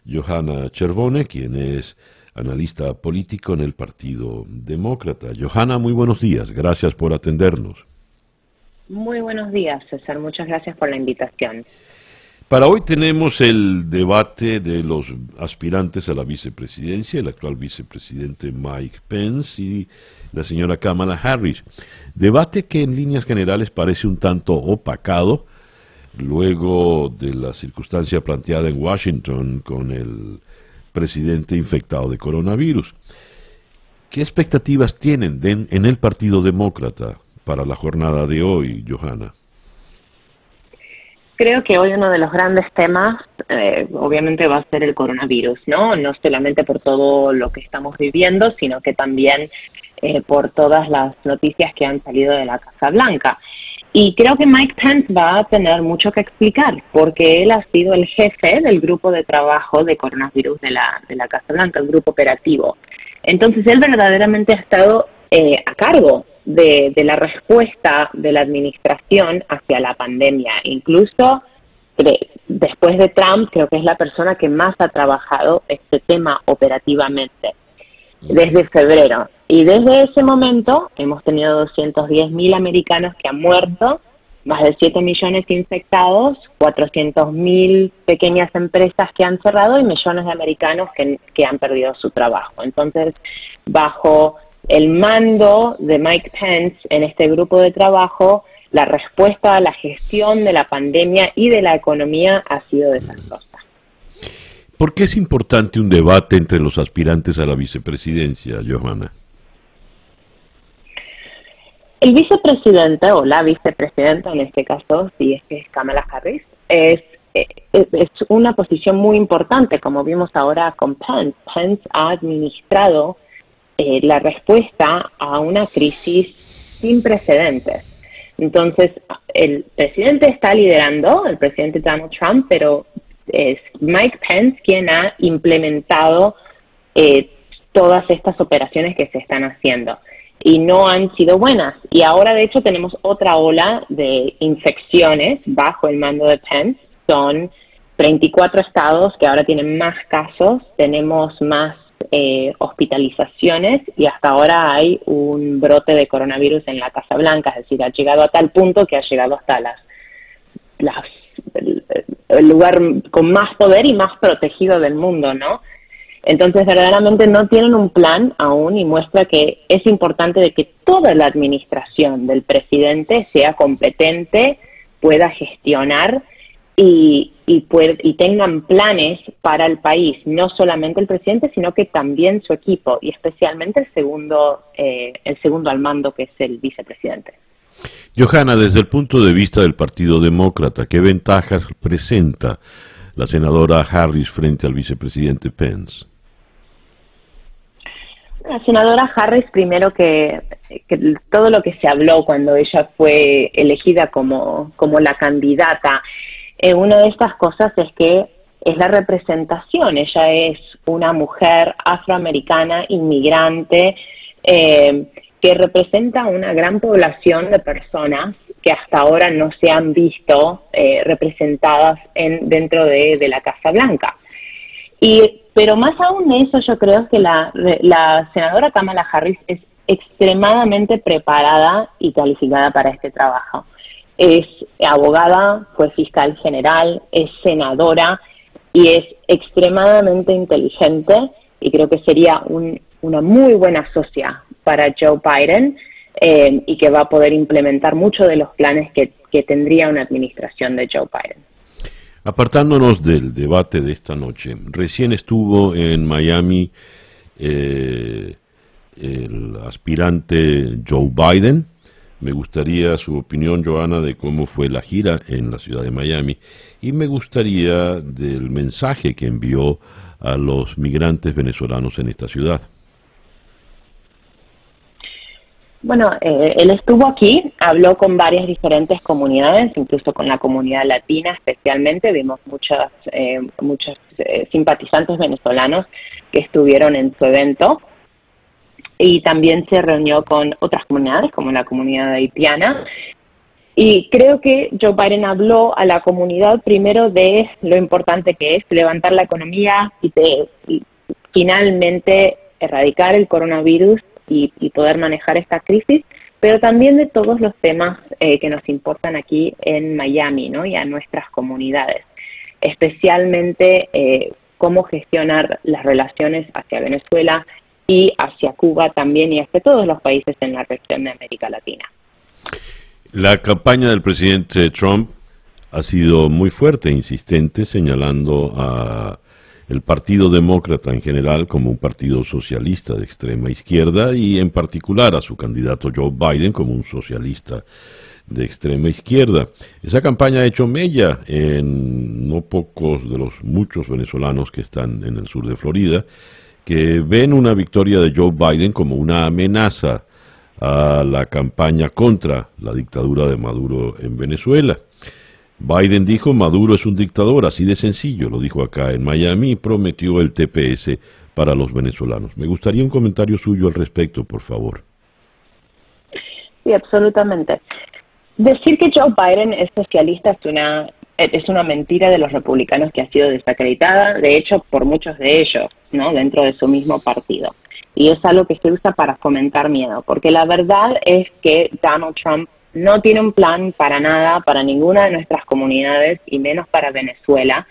Johanna Cervone, quien es analista político en el Partido Demócrata. Johanna, muy buenos días. Gracias por atendernos. Muy buenos días, César. Muchas gracias por la invitación. Para hoy tenemos el debate de los aspirantes a la vicepresidencia, el actual vicepresidente Mike Pence y la señora Kamala Harris. Debate que en líneas generales parece un tanto opacado luego de la circunstancia planteada en Washington con el presidente infectado de coronavirus. ¿Qué expectativas tienen en el Partido Demócrata para la jornada de hoy, Johanna? Creo que hoy uno de los grandes temas, eh, obviamente, va a ser el coronavirus, ¿no? No solamente por todo lo que estamos viviendo, sino que también eh, por todas las noticias que han salido de la Casa Blanca. Y creo que Mike Pence va a tener mucho que explicar, porque él ha sido el jefe del grupo de trabajo de coronavirus de la, de la Casa Blanca, el grupo operativo. Entonces, él verdaderamente ha estado eh, a cargo de, de, la respuesta de la administración hacia la pandemia. Incluso después de Trump, creo que es la persona que más ha trabajado este tema operativamente desde febrero. Y desde ese momento hemos tenido 210 mil americanos que han muerto, más de 7 millones infectados, 400 mil pequeñas empresas que han cerrado y millones de americanos que, que han perdido su trabajo. Entonces, bajo el mando de Mike Pence en este grupo de trabajo, la respuesta a la gestión de la pandemia y de la economía ha sido desastrosa. ¿Por qué es importante un debate entre los aspirantes a la vicepresidencia, Johanna? El vicepresidente o la vicepresidenta, en este caso, si es que es Kamala Harris, es, es, una posición muy importante, como vimos ahora con Pence. Pence ha administrado eh, la respuesta a una crisis sin precedentes. Entonces, el presidente está liderando, el presidente Donald Trump, pero es Mike Pence quien ha implementado eh, todas estas operaciones que se están haciendo y no han sido buenas. Y ahora, de hecho, tenemos otra ola de infecciones bajo el mando de Pence. Son 34 estados que ahora tienen más casos, tenemos más eh, hospitalizaciones y hasta ahora hay un brote de coronavirus en la Casa Blanca, es decir, ha llegado a tal punto que ha llegado hasta las, el lugar con más poder y más protegido del mundo, ¿no? Entonces, verdaderamente no tienen un plan aún y muestra que es importante de que toda la administración del presidente sea competente, pueda gestionar y, y, y tengan planes para el país, no solamente el presidente, sino que también su equipo y especialmente el segundo, eh, el segundo al mando, que es el vicepresidente. Johanna, desde el punto de vista del Partido Demócrata, ¿qué ventajas presenta la senadora Harris frente al vicepresidente Pence? La senadora Harris, primero que, todo lo que se habló cuando ella fue elegida como, como la candidata, eh, una de estas cosas es que es la representación. Ella es una mujer afroamericana, inmigrante, eh, que representa una gran población de personas que hasta ahora no se han visto eh, representadas en, dentro de, la Casa Blanca. Y, pero más aún de eso, yo creo que la, la senadora Kamala Harris es extremadamente preparada y calificada para este trabajo es abogada, fue fiscal general, es senadora y es extremadamente inteligente y creo que sería una muy buena socia para Joe Biden eh, y que va a poder implementar muchos de los planes que, tendría una administración de Joe Biden. Apartándonos del debate de esta noche, recién estuvo en Miami eh, el aspirante Joe Biden me gustaría su opinión, Joana, de cómo fue la gira en la ciudad de Miami y me gustaría del mensaje que envió a los migrantes venezolanos en esta ciudad. Bueno, eh, él estuvo aquí, habló con varias diferentes comunidades, incluso con la comunidad latina especialmente. Vimos muchas, eh, muchos eh, simpatizantes venezolanos que estuvieron en su evento y también se reunió con otras comunidades, como la comunidad haitiana. Y creo que Joe Biden habló a la comunidad primero de lo importante que es levantar la economía y de finalmente erradicar el coronavirus y, poder manejar esta crisis, pero también de todos los temas eh, que nos importan aquí en Miami ¿no? y a nuestras comunidades, especialmente eh, cómo gestionar las relaciones hacia Venezuela, y hacia Cuba también y hacia todos los países en la región de América Latina. La campaña del presidente Trump ha sido muy fuerte e insistente señalando a el Partido Demócrata en general como un partido socialista de extrema izquierda y en particular a su candidato Joe Biden como un socialista de extrema izquierda. Esa campaña ha hecho mella en no pocos de los muchos venezolanos que están en el sur de Florida que ven una victoria de Joe Biden como una amenaza a la campaña contra la dictadura de Maduro en Venezuela. Biden dijo Maduro es un dictador, así de sencillo, lo dijo acá en Miami prometió el TPS para los venezolanos. Me gustaría un comentario suyo al respecto, por favor. Sí, absolutamente. Decir que Joe Biden es socialista es una es una mentira de los republicanos que ha sido desacreditada, de hecho, por muchos de ellos, ¿no? Dentro de su mismo partido. Y es algo que se usa para fomentar miedo, porque la verdad es que Donald Trump no tiene un plan para nada, para ninguna de nuestras comunidades y menos para Venezuela.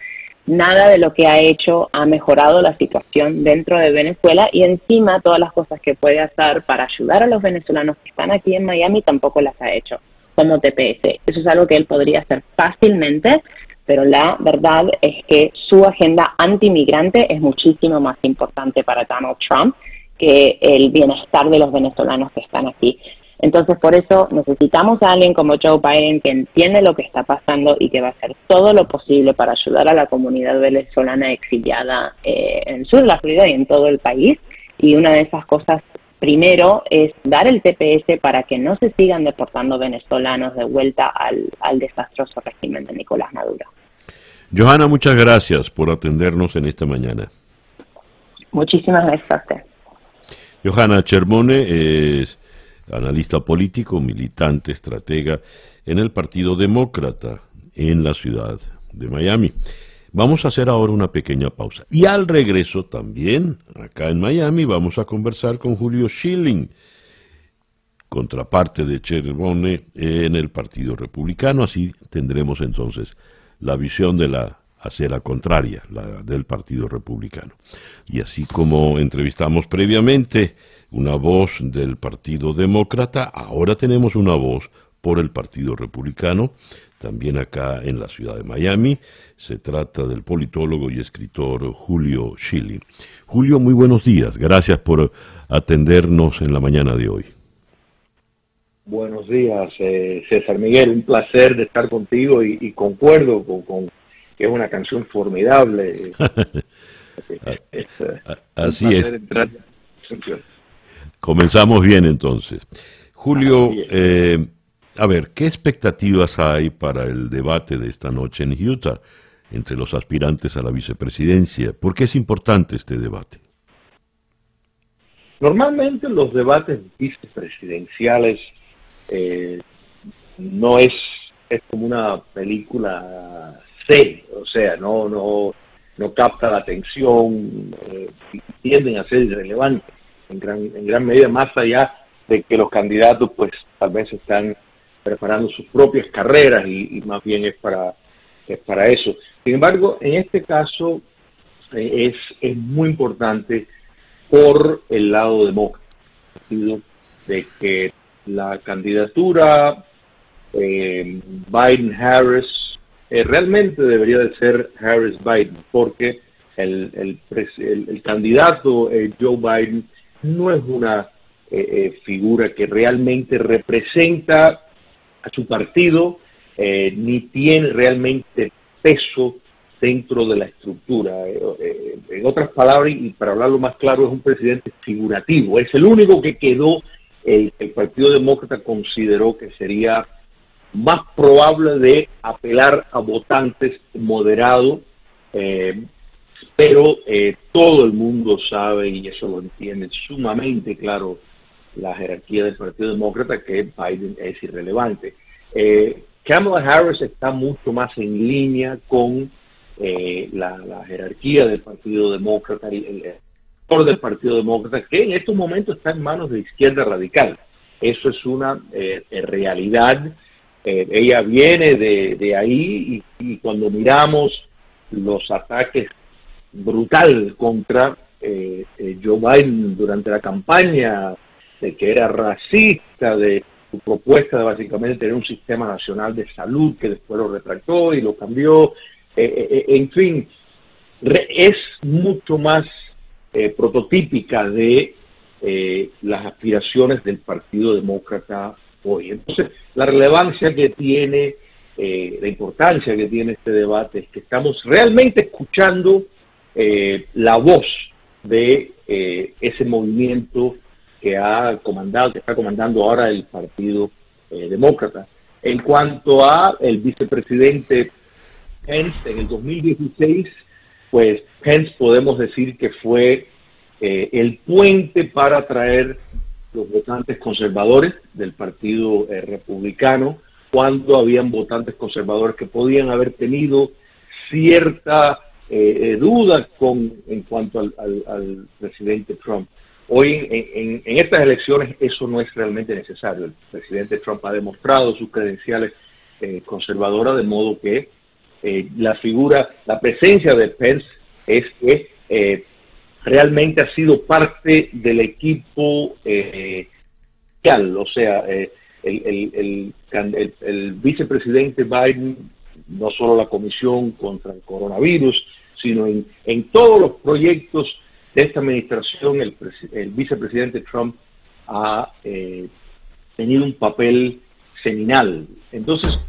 Nada de lo que ha hecho ha mejorado la situación dentro de Venezuela y encima todas las cosas que puede hacer para ayudar a los venezolanos que están aquí en Miami tampoco las ha hecho como TPS. Eso es algo que él podría hacer fácilmente, pero la verdad es que su agenda antimigrante es muchísimo más importante para Donald Trump que el bienestar de los venezolanos que están aquí. Entonces, por eso necesitamos a alguien como Joe Biden que entiende lo que está pasando y que va a hacer todo lo posible para ayudar a la comunidad venezolana exiliada eh, en sur de la Florida y en todo el país. Y una de esas cosas Primero es dar el TPS para que no se sigan deportando venezolanos de vuelta al, desastroso régimen de Nicolás Maduro. Johanna, muchas gracias por atendernos en esta mañana. Muchísimas gracias a usted. Johanna Chermone es analista político, militante, estratega en el Partido Demócrata en la ciudad de Miami. Vamos a hacer ahora una pequeña pausa. Y al regreso también, acá en Miami, vamos a conversar con Julio Schilling, contraparte de Chermone en el Partido Republicano. Así tendremos entonces la visión de la acera contraria, la del Partido Republicano. Y así como entrevistamos previamente una voz del Partido Demócrata, ahora tenemos una voz por el Partido Republicano también acá en la ciudad de Miami. Se trata del politólogo y escritor Julio Schilling. Julio, muy buenos días. Gracias por atendernos en la mañana de hoy. Buenos días, eh, César Miguel. Un placer de estar contigo y, concuerdo con, que es una canción formidable. [LAUGHS] Así es. Comenzamos bien entonces. Julio, eh, a ver, ¿qué expectativas hay para el debate de esta noche en Utah entre los aspirantes a la vicepresidencia? ¿Por qué es importante este debate? Normalmente los debates vicepresidenciales eh, no es, es como una película C, o sea, no, no, no capta la atención, eh, tienden a ser irrelevantes en gran, en gran medida más allá de que los candidatos pues tal vez están preparando sus propias carreras y, más bien es para, es para eso. Sin embargo, en este caso eh, es, es muy importante por el lado demócrata, de que la candidatura eh, Biden-Harris eh, realmente debería de ser Harris-Biden, porque el, el, el, candidato Joe Biden no es una eh, eh, figura que realmente representa a su partido, eh, ni tiene realmente peso dentro de la estructura. en otras palabras, y para hablarlo más claro, es un presidente figurativo. Es el único que quedó, el, el Partido Demócrata consideró que sería más probable de apelar a votantes moderados, pero todo el mundo sabe, y eso lo entiende sumamente claro la jerarquía del Partido Demócrata que Biden es irrelevante. Eh, Kamala Harris está mucho más en línea con eh, la, jerarquía del Partido Demócrata, el, el, del Partido Demócrata, que en estos momentos está en manos de izquierda radical. Eso es una eh, realidad. ella viene de, ahí y, cuando miramos los ataques brutal contra Joe Biden durante la campaña, de que era racista, de su propuesta de básicamente tener un sistema nacional de salud que después lo retractó y lo cambió. Eh, eh, eh, en fin, es mucho más prototípica de las aspiraciones del Partido Demócrata hoy. Entonces, la relevancia que tiene, la importancia que tiene este debate es que estamos realmente escuchando la voz de ese movimiento que ha comandado, que está comandando ahora el Partido eh, Demócrata. En cuanto a el vicepresidente Pence en el 2016, pues Pence podemos decir que fue eh, el puente para atraer los votantes conservadores del Partido eh, Republicano, cuando habían votantes conservadores que podían haber tenido cierta duda con en cuanto al presidente Trump. Hoy en, estas elecciones eso no es realmente necesario. El presidente Trump ha demostrado sus credenciales eh, conservadoras, de modo que eh, la figura, la presencia de Pence es que eh, realmente ha sido parte del equipo eh, o sea, el, el, el, vicepresidente Biden, no solo la comisión contra el coronavirus, sino en, en todos los proyectos de esta administración, el, vicepresidente Trump ha eh, tenido un papel seminal. Entonces,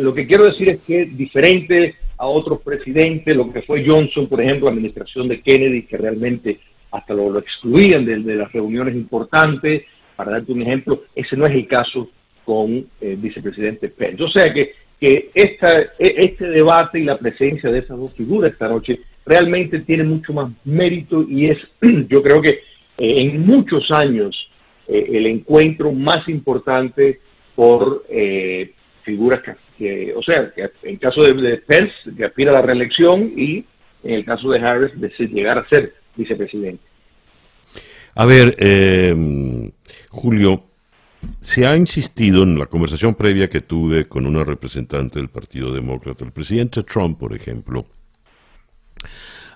lo que quiero decir es que diferente a otros presidentes, lo que fue Johnson, por ejemplo, administración de Kennedy, que realmente hasta lo, excluían de, las reuniones importantes, para darte un ejemplo, ese no es el caso con el vicepresidente Pence. O sea que, e, este debate y la presencia de esas dos figuras esta noche realmente tiene mucho más mérito y es, [CLEARS THROAT] yo creo que eh, en muchos años, eh, el encuentro más importante por eh, figuras que, o sea, que en caso de, Pence, que aspira a la reelección, y en el caso de Harris, de llegar a ser vicepresidente. A ver, Julio, se ha insistido en la conversación previa que tuve con una representante del Partido Demócrata, el presidente Trump, por ejemplo,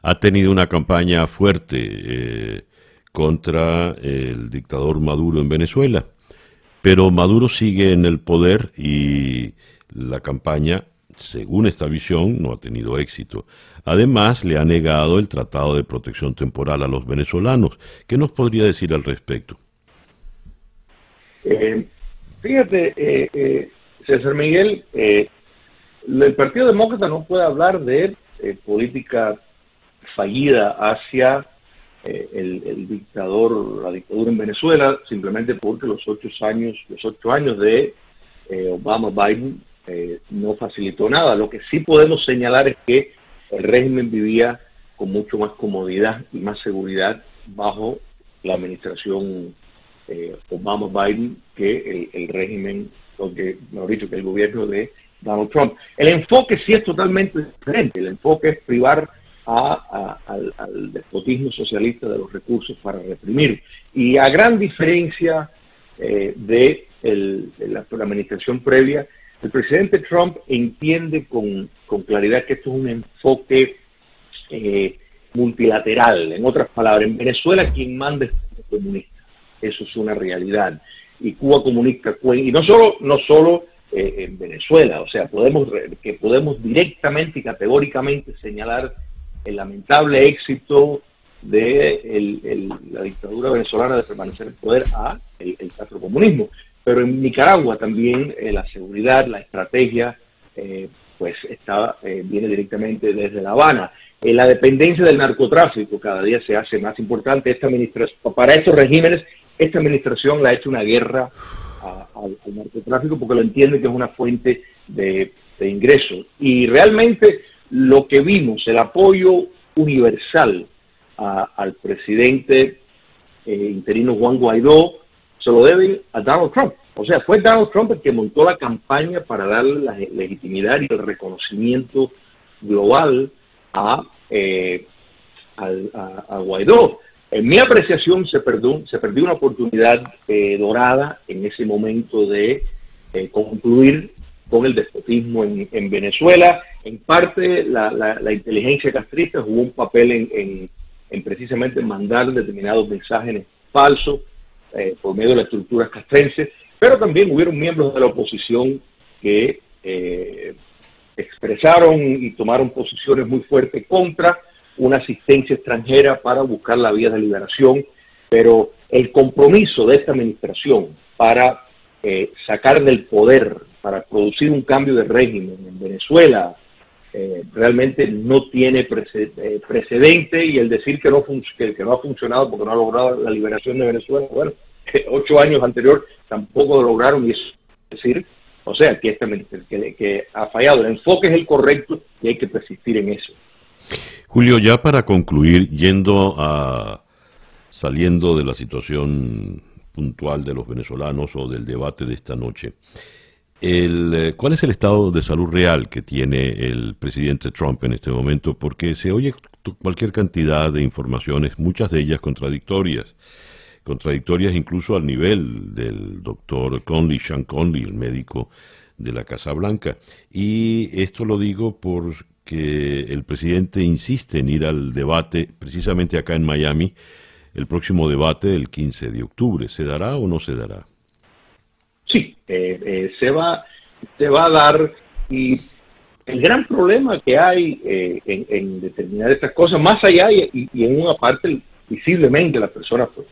ha tenido una campaña fuerte eh, contra el dictador Maduro en Venezuela. Pero Maduro sigue en el poder y La campaña, según esta visión, no ha tenido éxito. Además, le ha negado el Tratado de Protección Temporal a los venezolanos. ¿Qué nos podría decir al respecto? Eh, fíjate, eh, César Miguel, el Partido Demócrata no puede hablar de política fallida hacia el, dictador, la dictadura en Venezuela, simplemente porque los ocho años, los ocho años de Obama Biden no facilitó nada. Lo que sí podemos señalar es que el régimen vivía con mucho más comodidad y más seguridad bajo la administración eh, Obama-Biden que el, régimen, o que, mejor dicho, que el gobierno de Donald Trump. El enfoque sí es totalmente diferente. El enfoque es privar al, despotismo socialista de los recursos para reprimir. Y a gran diferencia eh, de, la, administración previa, el presidente Trump entiende con, claridad que esto es un enfoque eh, multilateral. En otras palabras, en Venezuela quien manda es el comunista. Eso es una realidad. Y Cuba comunica, y no solo, no solo eh, en Venezuela, o sea, podemos que podemos directamente y categóricamente señalar el lamentable éxito de la dictadura venezolana de permanecer en poder a el, el comunismo. Pero en Nicaragua también eh, la seguridad, la estrategia, eh, pues está, viene directamente desde La Habana. la dependencia del narcotráfico cada día se hace más importante. Esta administración, para estos regímenes esta administración le ha hecho una guerra al narcotráfico porque lo entiende que es una fuente de, ingresos. Y realmente lo que vimos, el apoyo universal al presidente eh, interino Juan Guaidó, se lo deben a Donald Trump. O sea, fue Donald Trump el que montó la campaña para darle la legitimidad y el reconocimiento global a, eh, a Guaidó. En mi apreciación se perdió, se perdió una oportunidad eh, dorada en ese momento de eh, concluir con el despotismo en, Venezuela. En parte la, inteligencia castrista jugó un papel en, precisamente mandar determinados mensajes falsos eh, por medio de las estructuras castrenses, pero también hubieron miembros de la oposición que expresaron y tomaron posiciones muy fuertes contra una asistencia extranjera para buscar la vía de liberación, pero el compromiso de esta administración para eh, sacar del poder, para producir un cambio de régimen en Venezuela, eh, realmente no tiene eh, precedente y el decir que no, que, no ha funcionado porque no ha logrado la liberación de Venezuela, bueno, [LAUGHS] ocho años anterior tampoco lo lograron y es decir, o sea, que, esta, que, que ha fallado. El enfoque es el correcto y hay que persistir en eso. Julio, ya para concluir, yendo a saliendo de la situación puntual de los venezolanos o del debate de esta noche, el, eh, ¿cuál es el estado de salud real que tiene el presidente Trump en este momento? Porque se oye cualquier cantidad de informaciones, muchas de ellas contradictorias, contradictorias incluso al nivel del doctor Conley, Sean Conley, el médico de la Casa Blanca. Y esto lo digo por que el presidente insiste en ir al debate, precisamente acá en Miami, el próximo debate el 15 de octubre. ¿Se dará o no se dará? Sí, eh, eh, se, va, se va a dar y el gran problema que hay eh, en, determinar estas cosas, más allá y, en una parte visiblemente las personas, pues,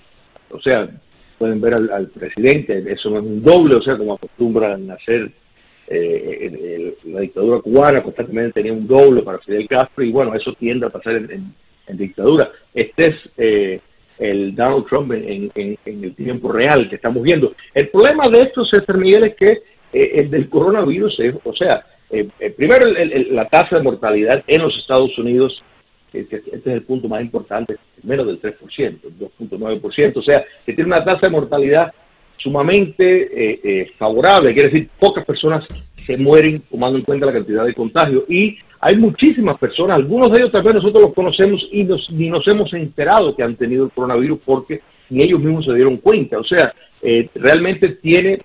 o sea, pueden ver al, presidente, eso no es un doble, o sea, como acostumbran hacer eh, la dictadura cubana constantemente tenía un doble para Fidel Castro y bueno, eso tiende a pasar en, dictadura. Este es eh, el Donald Trump en, el tiempo real que estamos viendo. El problema de esto, César Miguel, es que eh, el del coronavirus es, o sea, eh, primero la tasa de mortalidad en los Estados Unidos, este es el punto más importante, menos del 3%, 2.9%, o sea, que tiene una tasa de mortalidad sumamente eh, eh, favorable, quiere decir, pocas personas se mueren tomando en cuenta la cantidad de contagios y hay muchísimas personas, algunos de ellos tal vez nosotros los conocemos y ni nos hemos enterado que han tenido el coronavirus porque ni ellos mismos se dieron cuenta, o sea, eh, realmente tiene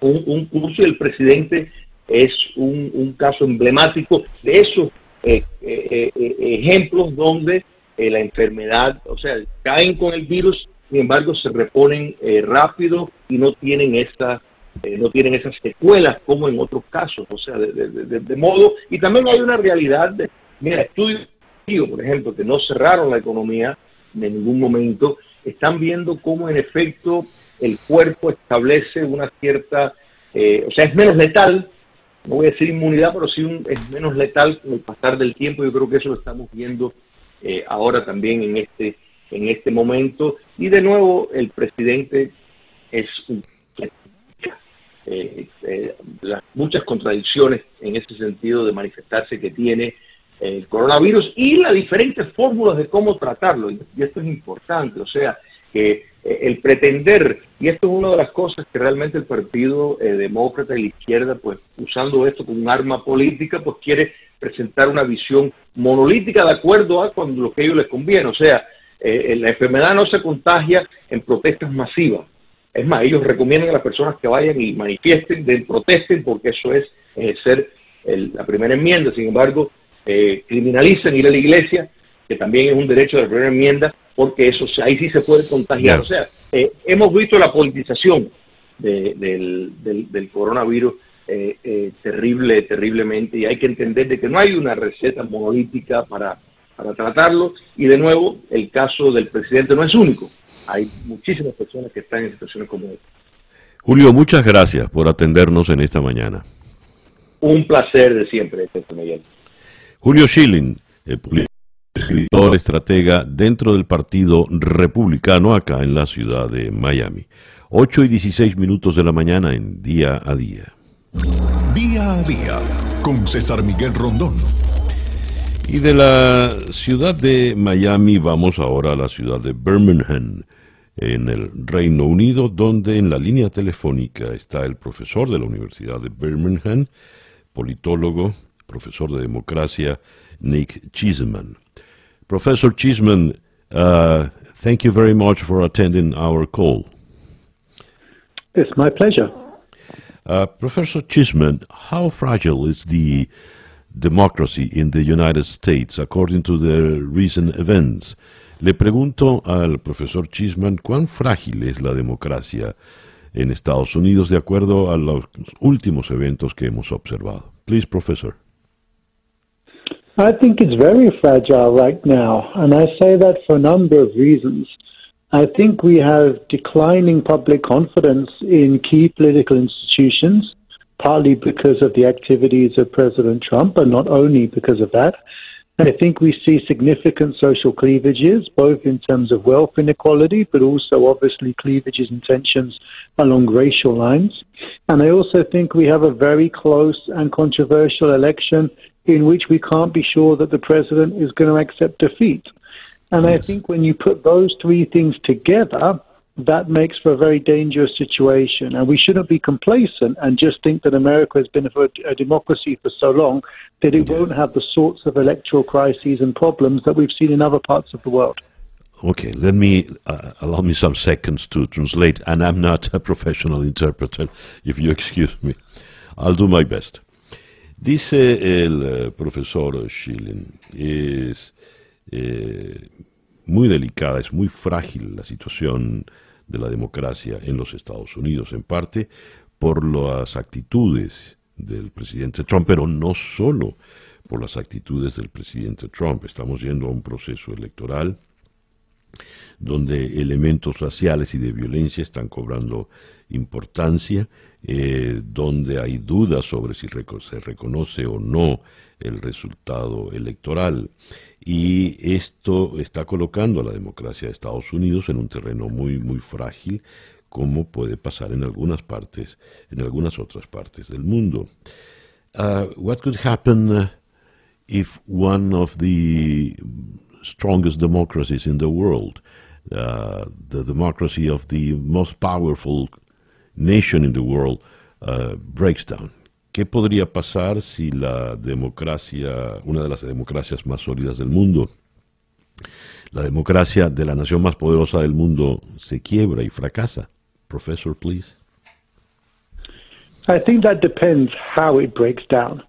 un, curso y el presidente es un, caso emblemático de esos ejemplos donde la enfermedad, o sea, caen con el virus sin embargo se reponen eh, rápido y no tienen esta eh, no tienen esas secuelas como en otros casos, o sea, de, modo, y también hay una realidad de, mira, estudios, por ejemplo, que no cerraron la economía en ningún momento, están viendo cómo en efecto el cuerpo establece una cierta, eh, o sea, es menos letal, no voy a decir inmunidad, pero sí es menos letal con el pasar del tiempo, yo creo que eso lo estamos viendo eh, ahora también en este, en este momento, y de nuevo el presidente es eh, eh, las muchas contradicciones en ese sentido de manifestarse que tiene el coronavirus y las diferentes fórmulas de cómo tratarlo. Y, esto es importante, o sea, que eh, el pretender, y esto es una de las cosas que realmente el Partido Demócrata y la izquierda, pues usando esto como un arma política, pues quiere presentar una visión monolítica de acuerdo a cuando lo que a ellos les conviene. O sea, la enfermedad no se contagia en protestas masivas es más, ellos recomiendan a las personas que vayan y manifiesten, de, protesten, porque eso es ser la primera enmienda. Sin embargo, eh, criminalicen ir a la iglesia, que también es un derecho de la primera enmienda, porque eso ahí sí se puede contagiar. O sea, eh, hemos visto la politización del, del, coronavirus eh, eh, terrible, terriblemente, y hay que entender de que no hay una receta monolítica para, para tratarlo, y de nuevo, el caso del presidente no es único hay muchísimas personas que están en situaciones como esta. Julio, muchas gracias por atendernos en esta mañana. Un placer de siempre, Miguel. Julio Schilling, escritor, estratega dentro del Partido Republicano acá en la ciudad de Miami. 8 y 16 minutos de la mañana en Día a Día. Día a Día con César Miguel Rondón. Y de la ciudad de Miami vamos ahora a la ciudad de Birmingham en el Reino Unido, donde en la línea telefónica está el profesor de la Universidad de Birmingham, politólogo, profesor de democracia, Nick Cheeseman. Professor Cheeseman, uh, thank you very much for attending our call. It's my pleasure. Uh, Professor Cheeseman, how fragile is the democracy in the United States according to the recent events? Le pregunto al profesor Chisman cuán frágil es la democracia en Estados Unidos de acuerdo a los últimos eventos que hemos observado. Please, professor. I think it's very fragile right now, and I say that for a number of reasons. I think we have declining public confidence in key political institutions, partly because of the activities of President Trump, but not only because of that. And I think we see significant social cleavages, both in terms of wealth inequality, but also obviously cleavages and tensions along racial lines. And I also think we have a very close and controversial election in which we can't be sure that the president is going to accept defeat. And yes. I think when you put those three things together, that makes for a very dangerous situation. And we shouldn't be complacent and just think that America has been a, democracy for so long that it won't have the sorts of electoral crises and problems that we've seen in other parts of the world. Okay, let me uh, allow me some seconds to translate, and I'm not a professional interpreter, if you excuse me. I'll do my best. Dice el uh, profesor Schilling, es eh, muy delicada, es muy frágil la situación de la democracia en los Estados Unidos, en parte por las actitudes del presidente Trump, pero no solo por las actitudes del presidente Trump. Estamos yendo a un proceso electoral donde elementos raciales y de violencia están cobrando importancia, eh, donde hay dudas sobre si se reconoce o no el resultado electoral. Y esto está colocando a la democracia de Estados Unidos en un terreno muy, muy frágil, como puede pasar en algunas partes, en algunas otras partes del mundo. Uh, what could happen if one of the strongest democracies in the world, uh, the democracy of the most powerful nation in the world, uh, breaks down? ¿Qué podría pasar si la democracia, una de las democracias más sólidas del mundo, la democracia de la nación más poderosa del mundo, se quiebra y fracasa? Professor, please. I think that depends how it breaks down.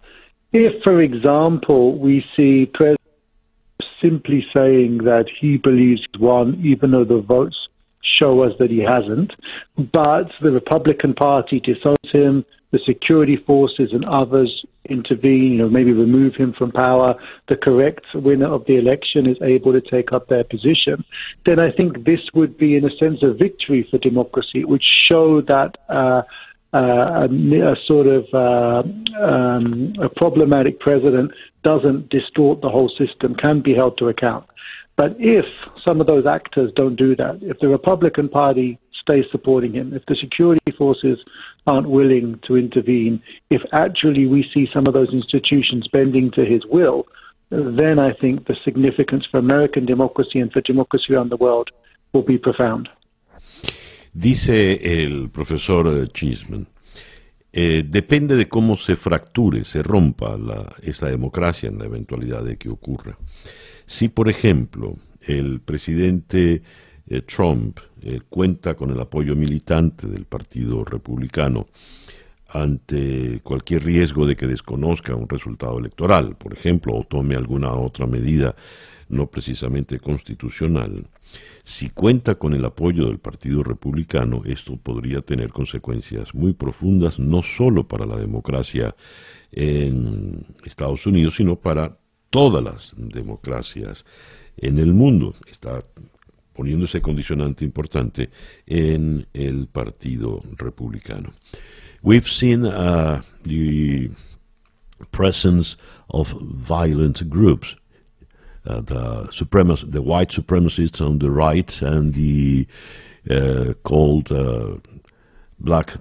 If, for example, we see President simply saying that he believes one, even though the votes show us that he hasn't. But the Republican Party disowns him. The security forces and others intervene, you know, maybe remove him from power. The correct winner of the election is able to take up their position. Then I think this would be, in a sense, a victory for democracy. Would show that. Uh, uh, a, a, sort of uh, um, a problematic president doesn't distort the whole system, can be held to account. But if some of those actors don't do that, if the Republican Party him, if the security forces aren't willing to intervene, if actually we see some of those institutions bending to his will, then I think the significance for American democracy and for democracy around the world will be profound. Dice el profesor Chisman, eh, depende de cómo se fracture, se rompa la, esa democracia en la eventualidad de que ocurra. Si, por ejemplo, el presidente eh, Trump eh, cuenta con el apoyo militante del Partido Republicano ante cualquier riesgo de que desconozca un resultado electoral, por ejemplo, o tome alguna otra medida no precisamente constitucional, si cuenta con el apoyo del Partido Republicano, esto podría tener consecuencias muy profundas, no solo para la democracia en Estados Unidos, sino para todas las democracias en el mundo. Está condicionante importante en el Partido Republicano. We've seen uh, the presence of violent groups. Uh, the supremac- the white supremacists on the right and the uh, called uh, Black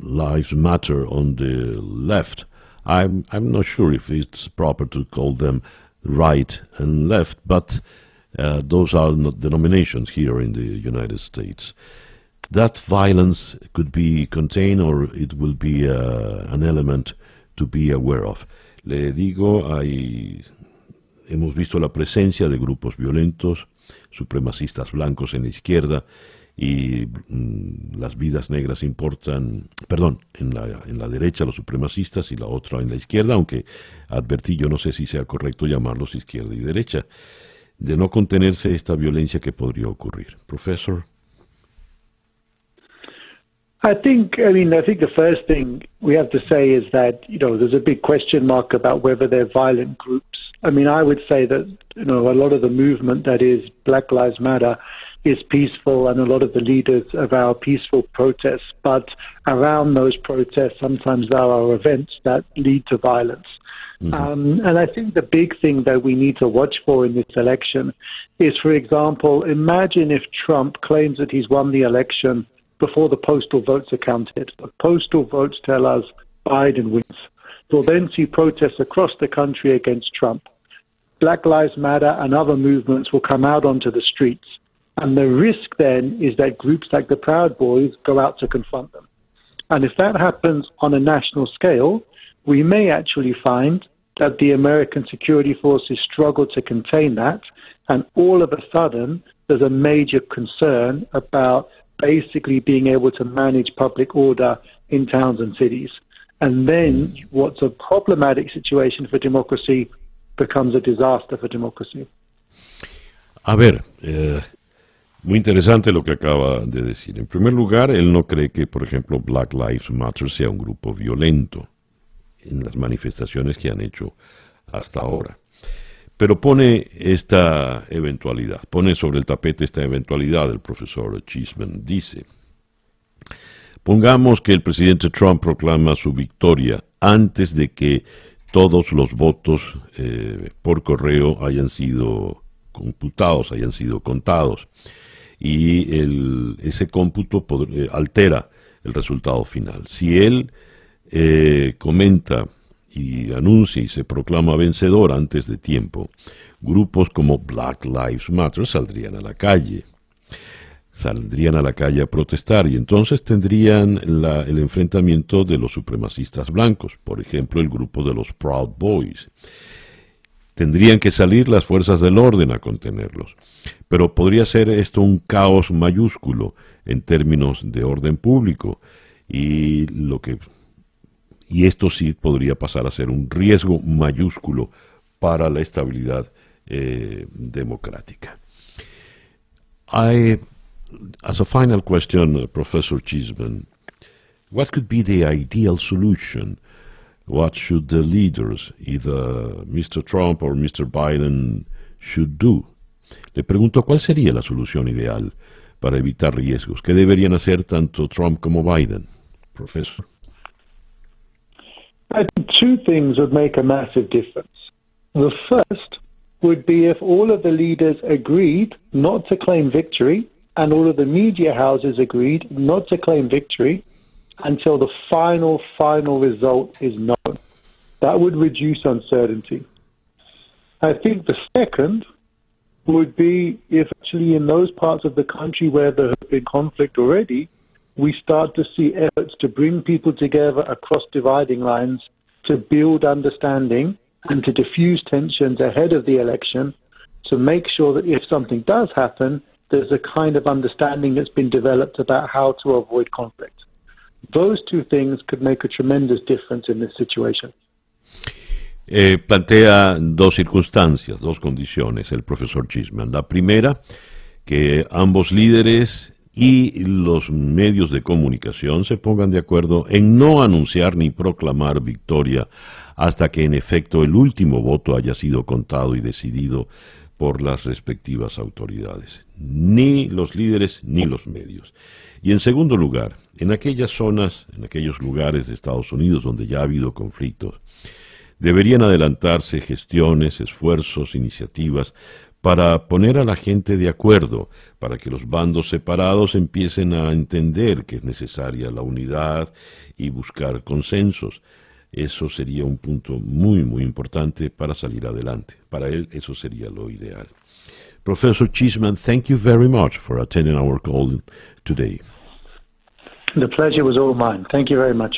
Lives Matter on the left I'm I'm not sure if it's proper to call them right and left, but uh, those are denominations here in the United States. That violence could be contained, or it will be uh, an element to be aware of. Le digo, hay, hemos visto la presencia de grupos violentos, supremacistas blancos en la izquierda, y mm, las vidas negras importan, perdón, en la, en la derecha los supremacistas y la otra en la izquierda, aunque advertí, yo no sé si sea correcto llamarlos izquierda y derecha, de no contenerse esta violencia que podría ocurrir. I think, I mean, I think the first thing we have to say is that, you know, there's a big question mark about whether they're violent groups. I mean, I would say that, you know, a lot of the movement that is Black Lives Matter is peaceful and a lot of the leaders of our peaceful protests. But around those protests, sometimes there are events that lead to violence. Mm-hmm. Um, and I think the big thing that we need to watch for in this election is, for example, imagine if Trump claims that he's won the election before the postal votes are counted. The postal votes tell us Biden wins. We'll then see protests across the country against Trump. Black Lives Matter and other movements will come out onto the streets. And the risk then is that groups like the Proud Boys go out to confront them. And if that happens on a national scale, we may actually find that the American security forces struggle to contain that. And all of a sudden, there's a major concern about basically being able to manage public order in towns and cities. And then what's a problematic situation for democracy becomes a disaster for democracy. A ver, eh, Muy interesante lo que acaba de decir. En primer lugar, él no cree que, por ejemplo, Black Lives Matter sea un grupo violento en las manifestaciones que han hecho hasta ahora. Pero pone esta eventualidad, pone sobre el tapete esta eventualidad el profesor Chisman. Dice, pongamos que el presidente Trump proclama su victoria antes de que todos los votos eh, por correo hayan sido computados, hayan sido contados y ese cómputo eh, altera el resultado final. Si él eh, comenta y anuncia y se proclama vencedor antes de tiempo, grupos como Black Lives Matter saldrían a la calle saldrían a la calle a protestar y entonces tendrían el enfrentamiento de los supremacistas blancos, por ejemplo el grupo de los Proud Boys. Tendrían que salir las fuerzas del orden a contenerlos. Pero podría ser esto un caos mayúsculo en términos de orden público y lo que y esto sí podría pasar a ser un riesgo mayúsculo para la estabilidad eh, democrática. Hay as a final question, uh, Professor Chisman, what could be the ideal solution? What should the leaders, either Mr. Trump or Mr. Biden, should do? Le pregunto cuál sería la solución ideal para evitar riesgos. ¿Qué deberían hacer tanto Trump como Biden, Professor? I think two things would make a massive difference. The first would be if all of the leaders agreed not to claim victory and all of the media houses agreed not to claim victory until the final, final result is known. That would reduce uncertainty. I think the second would be if actually in those parts of the country where there has been conflict already, we start to see efforts to bring people together across dividing lines to build understanding and to diffuse tensions ahead of the election to make sure that if something does happen, there's a kind of understanding that's been developed about how to avoid conflict. Those two things could make a tremendous difference in this situation. Eh, plantea dos circunstancias, dos condiciones el profesor Chisman. La primera, que ambos líderes y los medios de comunicación se pongan de acuerdo en no anunciar ni proclamar victoria hasta que en efecto el último voto haya sido contado y decidido por las respectivas autoridades, ni los líderes ni los medios. Y en segundo lugar, en aquellas zonas, en aquellos lugares de Estados Unidos donde ya ha habido conflictos, deberían adelantarse gestiones, esfuerzos, iniciativas para poner a la gente de acuerdo, para que los bandos separados empiecen a entender que es necesaria la unidad y buscar consensos. Eso sería un punto muy, muy importante para salir adelante. Para él eso sería lo ideal. Professor Chisman, thank you very much for attending our call today. The pleasure was all mine. Thank you very much.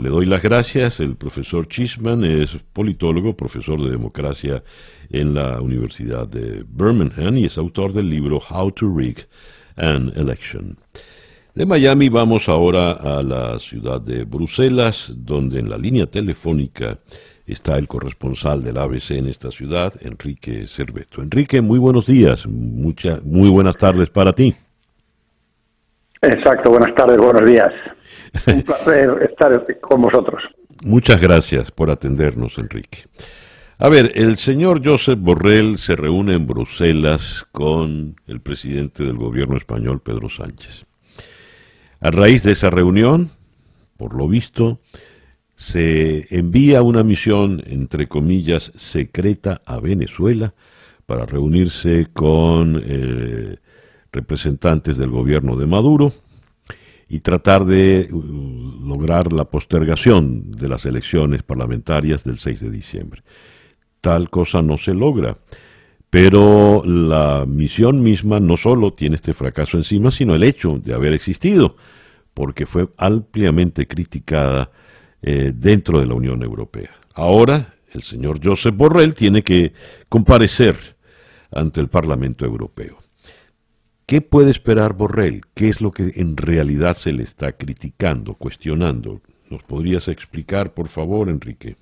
Le doy las gracias. El profesor Chisman es politólogo, profesor de democracia en la Universidad de Birmingham y es autor del libro How to Rig an Election. De Miami vamos ahora a la ciudad de Bruselas, donde en la línea telefónica está el corresponsal del ABC en esta ciudad, Enrique Cerveto. Enrique, muy buenos días, mucha, muy buenas tardes para ti. Exacto, buenas tardes, buenos días. [LAUGHS] Un placer estar con vosotros. Muchas gracias por atendernos, Enrique. A ver, el señor Josep Borrell se reúne en Bruselas con el presidente del gobierno español, Pedro Sánchez. A raíz de esa reunión, por lo visto, se envía una misión, entre comillas, secreta a Venezuela para reunirse con eh, representantes del gobierno de Maduro y tratar de uh, lograr la postergación de las elecciones parlamentarias del 6 de diciembre tal cosa no se logra. Pero la misión misma no solo tiene este fracaso encima, sino el hecho de haber existido, porque fue ampliamente criticada eh, dentro de la Unión Europea. Ahora el señor Josep Borrell tiene que comparecer ante el Parlamento Europeo. ¿Qué puede esperar Borrell? ¿Qué es lo que en realidad se le está criticando, cuestionando? ¿Nos podrías explicar, por favor, Enrique?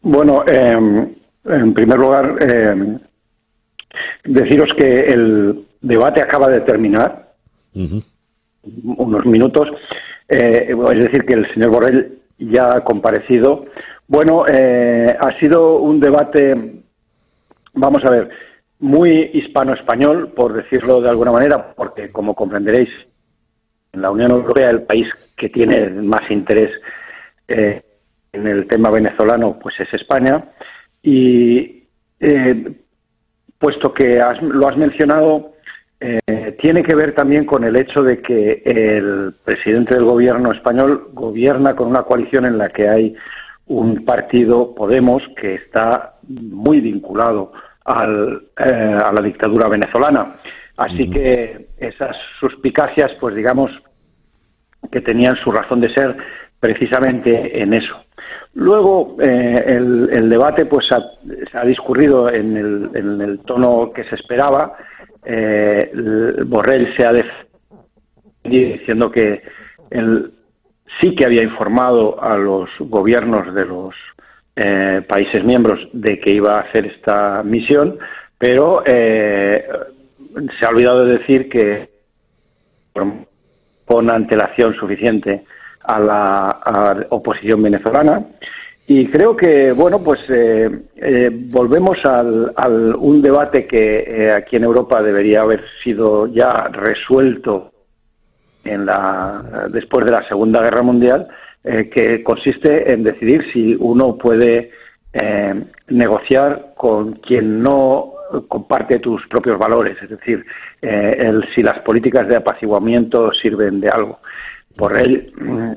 Bueno, eh, en primer lugar, eh, deciros que el debate acaba de terminar, unos minutos, eh, es decir, que el señor Borrell ya ha comparecido. Bueno, eh, ha sido un debate, vamos a ver, muy hispano-español, por decirlo de alguna manera, porque como comprenderéis, en la Unión Europea el país que tiene más interés eh, en el tema venezolano pues es España. Y eh, puesto que lo has mencionado eh, tiene que ver también con el hecho de que el presidente del gobierno español gobierna con una coalición en la que hay un partido Podemos que está muy vinculado al, eh, a la dictadura venezolana. Así que esas suspicacias pues digamos que tenían su razón de ser precisamente en eso. Luego, eh, el, debate pues ha, ha discurrido en el, en el, tono que se esperaba. Eh, Borrell se ha defendido diciendo que él sí que había informado a los gobiernos de los eh, países miembros de que iba a hacer esta misión, pero se ha olvidado de decir que con antelación suficiente a la oposición venezolana. Y creo que, bueno, pues eh, eh, volvemos al, un debate que eh, aquí en Europa debería haber sido ya resuelto en la, después de la Segunda Guerra Mundial, que consiste en decidir si uno puede negociar con quien no comparte tus propios valores, es decir, el, si las políticas de apaciguamiento sirven de algo. Por él mm,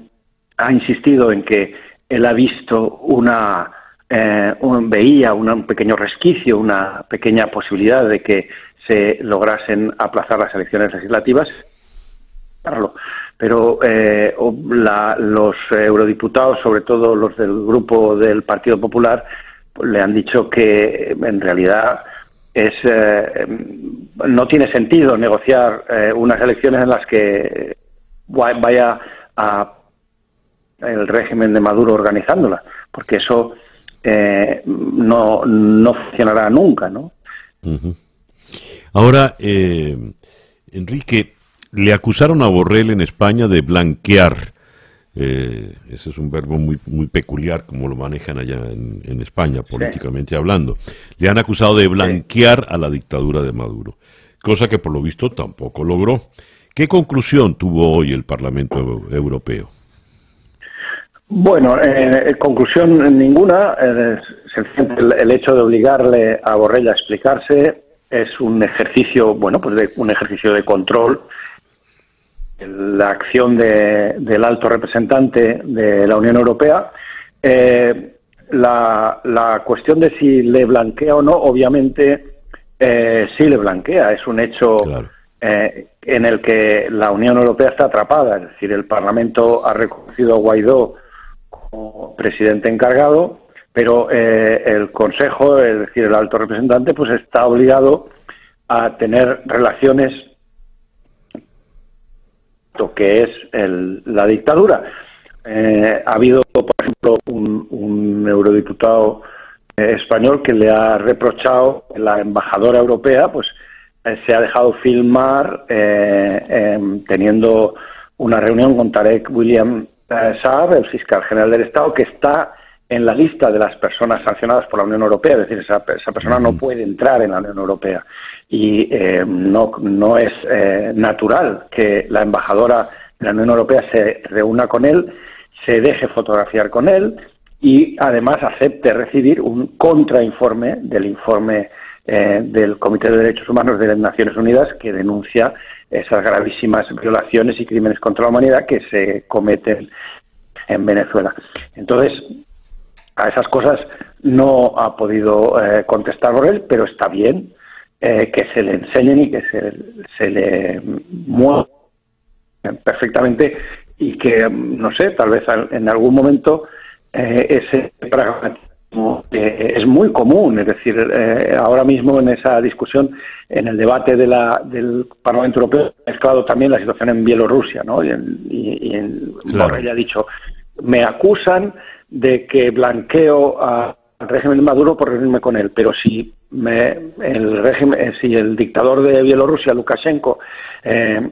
ha insistido en que él ha visto una, eh, veía un pequeño resquicio, una pequeña posibilidad de que se lograsen aplazar las elecciones legislativas. Pero eh, los eurodiputados, sobre todo los del grupo del Partido Popular, le han dicho que en realidad es eh, no tiene sentido negociar unas elecciones en las que vaya a el régimen de Maduro organizándola, porque eso eh, no, no funcionará nunca, ¿no? Ahora, eh, Enrique, le acusaron a Borrell en España de blanquear. Eh, ese es un verbo muy, muy peculiar como lo manejan allá en, España, políticamente hablando. Le han acusado de blanquear a la dictadura de Maduro, cosa que por lo visto tampoco logró. ¿Qué conclusión tuvo hoy el Parlamento Europeo? Bueno, eh, conclusión ninguna. Eh, el, hecho de obligarle a Borrell a explicarse es un ejercicio, bueno, pues de, un ejercicio de control. La acción de, del alto representante de la Unión Europea. Eh, la, la, cuestión de si le blanquea o no, obviamente eh, sí le blanquea. Es un hecho eh, en el que la Unión Europea está atrapada. Es decir, el Parlamento ha reconocido a Guaidó como presidente encargado, pero eh, el Consejo, es decir, el alto representante, pues está obligado a tener relaciones lo que es la dictadura. Eh, ha habido, por ejemplo, un, eurodiputado eh, español que le ha reprochado la embajadora europea, pues se ha dejado filmar em, teniendo una reunión con Tarek William Saab, el fiscal general del Estado, que está en la lista de las personas sancionadas por la Unión Europea, es decir, esa, persona no puede entrar en la Unión Europea. Y eh, no, no es eh, natural que la embajadora de la Unión Europea se reúna con él, se deje fotografiar con él y además acepte recibir un contrainforme del informe eh, del Comité de Derechos Humanos de las Naciones Unidas que denuncia esas gravísimas violaciones y crímenes contra la humanidad que se cometen en Venezuela. Entonces, a esas cosas no ha podido contestar Borrell, pero está bien eh, que se le enseñen y que se, se le mueva perfectamente y que, no sé, tal vez en algún momento eh, ese pragmatismo es muy común, es decir, eh, ahora mismo en esa discusión, en el debate de la, del Parlamento Europeo, ha mezclado también la situación en Bielorrusia, ¿no? Y, en, ha dicho, me acusan de que blanqueo al régimen de Maduro por reunirme con él, pero si me, el régimen, eh, si el dictador de Bielorrusia, Lukashenko, eh,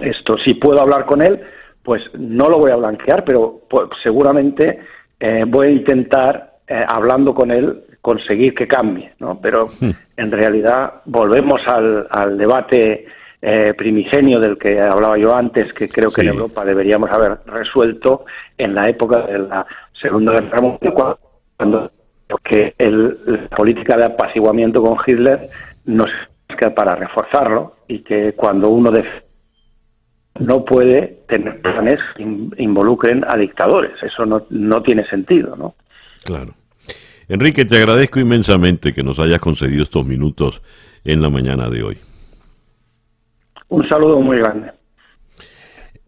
esto, si puedo hablar con él, pues no lo voy a blanquear, pero pues, seguramente eh, voy a intentar, eh, hablando con él, conseguir que cambie, ¿no? Pero hmm. en realidad volvemos al, al debate eh, primigenio del que hablaba yo antes, que creo que en Europa deberíamos haber resuelto en la época de la Segunda Guerra Mundial, cuando que el, la política de apaciguamiento con Hitler no es para reforzarlo y que cuando uno no puede tener planes que involucren a dictadores. Eso no, no tiene sentido, ¿no? Claro. Enrique, te agradezco inmensamente que nos hayas concedido estos minutos en la mañana de hoy. Un saludo muy grande.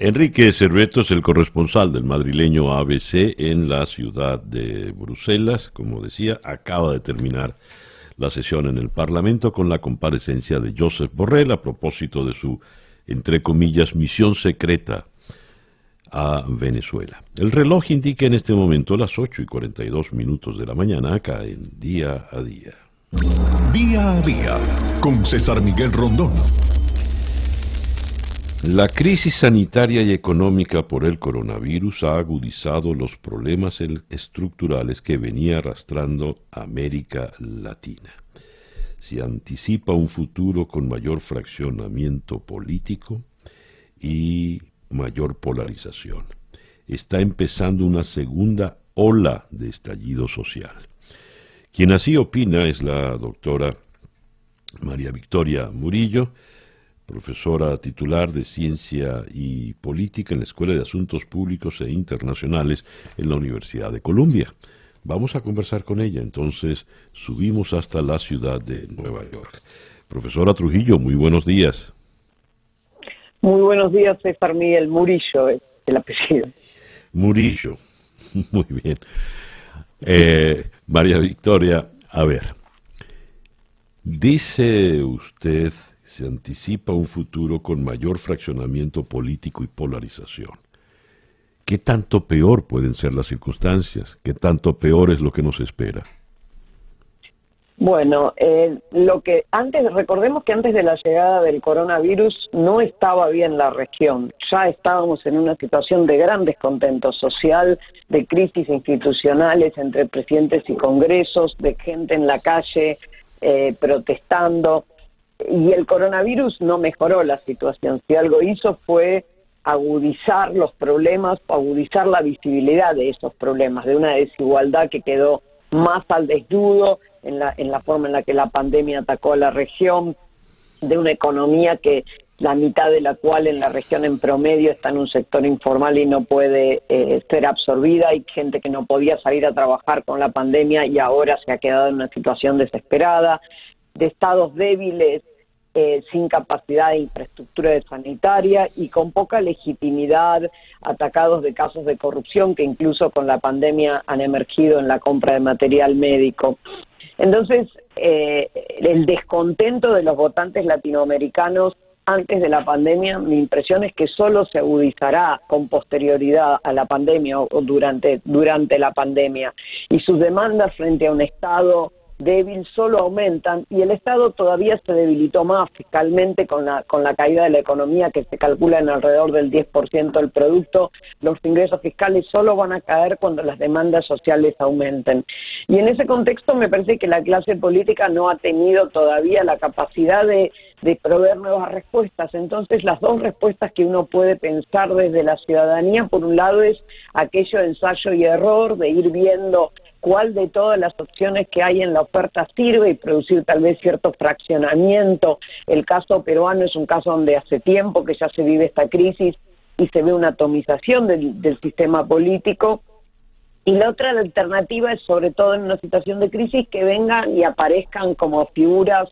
Enrique Cerveto es el corresponsal del madrileño ABC en la ciudad de Bruselas. Como decía, acaba de terminar la sesión en el Parlamento con la comparecencia de Joseph Borrell a propósito de su entre comillas, misión secreta a Venezuela. El reloj indica en este momento las 8 y 42 minutos de la mañana acá en día a día. Día a día con César Miguel Rondón. La crisis sanitaria y económica por el coronavirus ha agudizado los problemas estructurales que venía arrastrando América Latina. Se anticipa un futuro con mayor fraccionamiento político y mayor polarización. Está empezando una segunda ola de estallido social. Quien así opina es la doctora María Victoria Murillo, profesora titular de Ciencia y Política en la Escuela de Asuntos Públicos e Internacionales en la Universidad de Columbia. Vamos a conversar con ella, entonces subimos hasta la ciudad de Nueva York. Profesora Trujillo, muy buenos días. Muy buenos días, César Miguel Murillo, es el apellido. Murillo, [LAUGHS] muy bien. Eh, María Victoria, a ver, dice usted, se anticipa un futuro con mayor fraccionamiento político y polarización. ¿Qué tanto peor pueden ser las circunstancias? ¿Qué tanto peor es lo que nos espera? Bueno, eh, lo que antes, recordemos que antes de la llegada del coronavirus no estaba bien la región. Ya estábamos en una situación de gran descontento social, de crisis institucionales entre presidentes y congresos, de gente en la calle eh, protestando. Y el coronavirus no mejoró la situación. Si algo hizo fue agudizar los problemas, agudizar la visibilidad de esos problemas, de una desigualdad que quedó más al desnudo en la, en la forma en la que la pandemia atacó a la región, de una economía que la mitad de la cual en la región en promedio está en un sector informal y no puede eh, ser absorbida. Hay gente que no podía salir a trabajar con la pandemia y ahora se ha quedado en una situación desesperada, de estados débiles eh, sin capacidad de infraestructura sanitaria y con poca legitimidad, atacados de casos de corrupción que incluso con la pandemia han emergido en la compra de material médico. Entonces, eh, el descontento de los votantes latinoamericanos antes de la pandemia, mi impresión es que solo se agudizará con posterioridad a la pandemia o durante, durante la pandemia. Y sus demandas frente a un Estado débil solo aumentan y el Estado todavía se debilitó más fiscalmente con la, con la caída de la economía que se calcula en alrededor del 10% del producto. Los ingresos fiscales solo van a caer cuando las demandas sociales aumenten. Y en ese contexto me parece que la clase política no ha tenido todavía la capacidad de, de proveer nuevas respuestas. Entonces, las dos respuestas que uno puede pensar desde la ciudadanía, por un lado, es aquello ensayo y error, de ir viendo cuál de todas las opciones que hay en la oferta sirve y producir tal vez cierto fraccionamiento. El caso peruano es un caso donde hace tiempo que ya se vive esta crisis y se ve una atomización del, sistema político. Y la otra alternativa es, sobre todo en una situación de crisis, que vengan y aparezcan como figuras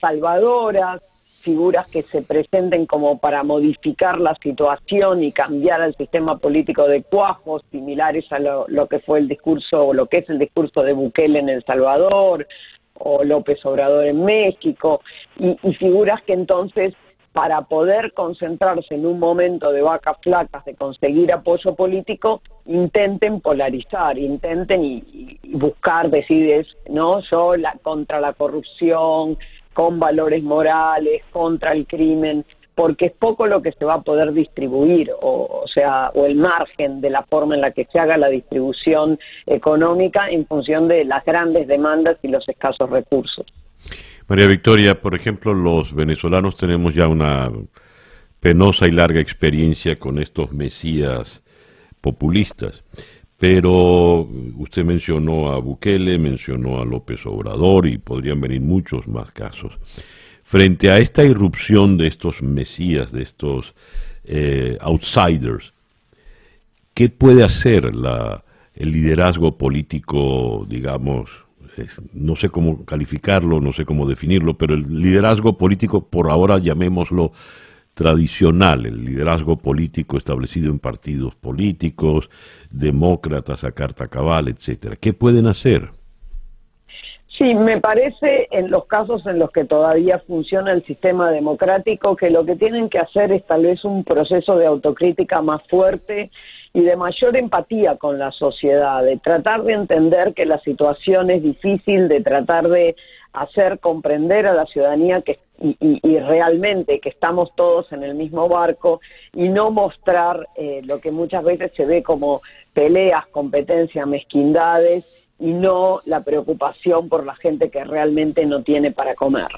salvadoras, figuras que se presenten como para modificar la situación y cambiar el sistema político de cuajos, similares a lo, que fue el discurso o lo que es el discurso de Bukele en El Salvador o López Obrador en México, y, figuras que entonces para poder concentrarse en un momento de vacas flacas, de conseguir apoyo político, intenten polarizar, intenten y, buscar, decides, ¿no? Yo la, contra la corrupción, con valores morales, contra el crimen, porque es poco lo que se va a poder distribuir, o, sea, o el margen de la forma en la que se haga la distribución económica en función de las grandes demandas y los escasos recursos. María Victoria, por ejemplo, los venezolanos tenemos ya una penosa y larga experiencia con estos mesías populistas. Pero usted mencionó a Bukele, mencionó a López Obrador y podrían venir muchos más casos. Frente a esta irrupción de estos mesías, de estos eh, outsiders, ¿qué puede hacer la, el liderazgo político, digamos, no sé cómo calificarlo, no sé cómo definirlo, pero el liderazgo político, por ahora llamémoslo tradicional, el liderazgo político establecido en partidos políticos, demócratas a carta cabal, etcétera. ¿Qué pueden hacer? Sí, me parece en los casos en los que todavía funciona el sistema democrático que lo que tienen que hacer es tal vez un proceso de autocrítica más fuerte y de mayor empatía con la sociedad, de tratar de entender que la situación es difícil, de tratar de hacer comprender a la ciudadanía que y, realmente que estamos todos en el mismo barco y no mostrar eh, lo que muchas veces se ve como peleas, competencias, mezquindades y no la preocupación por la gente que realmente no tiene para comer.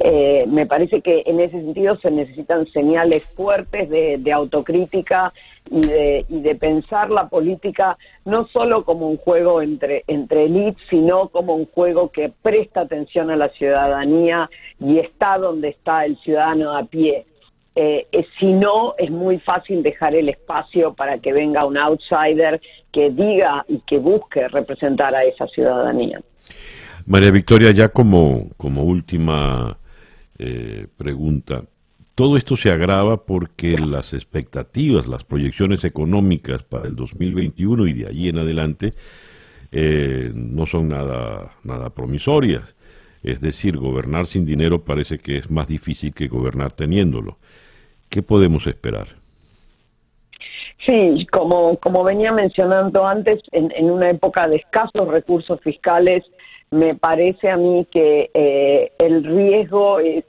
Eh, me parece que en ese sentido se necesitan señales fuertes de, autocrítica y de, y de, pensar la política no solo como un juego entre, entre elites, sino como un juego que presta atención a la ciudadanía y está donde está el ciudadano a pie. Eh, eh, si no, es muy fácil dejar el espacio para que venga un outsider que diga y que busque representar a esa ciudadanía. María Victoria, ya como, como última eh, pregunta, todo esto se agrava porque las expectativas, las proyecciones económicas para el 2021 y de allí en adelante no son nada, nada promisorias. Es decir, gobernar sin dinero parece que es más difícil que gobernar teniéndolo. ¿Qué podemos esperar? Sí, como, como venía mencionando antes, en, una época de escasos recursos fiscales, me parece a mí que eh, el riesgo es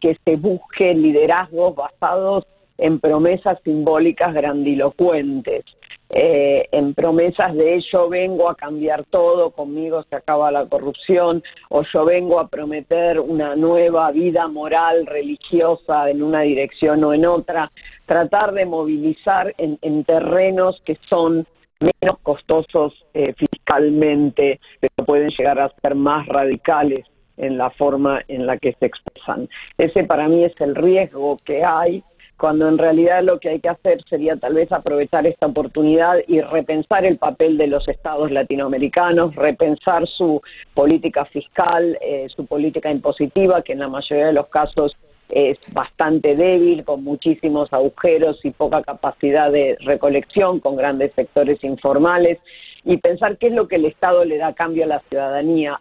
que se busque liderazgos basados en promesas simbólicas grandilocuentes. Eh, en promesas de yo vengo a cambiar todo, conmigo se acaba la corrupción, o yo vengo a prometer una nueva vida moral, religiosa en una dirección o en otra, tratar de movilizar en, terrenos que son menos costosos eh, fiscalmente, pero pueden llegar a ser más radicales en la forma en la que se expresan. Ese para mí es el riesgo que hay cuando en realidad lo que hay que hacer sería tal vez aprovechar esta oportunidad y repensar el papel de los estados latinoamericanos, repensar su política fiscal, eh, su política impositiva, que en la mayoría de los casos es bastante débil, con muchísimos agujeros y poca capacidad de recolección, con grandes sectores informales y pensar qué es lo que el Estado le da a cambio a la ciudadanía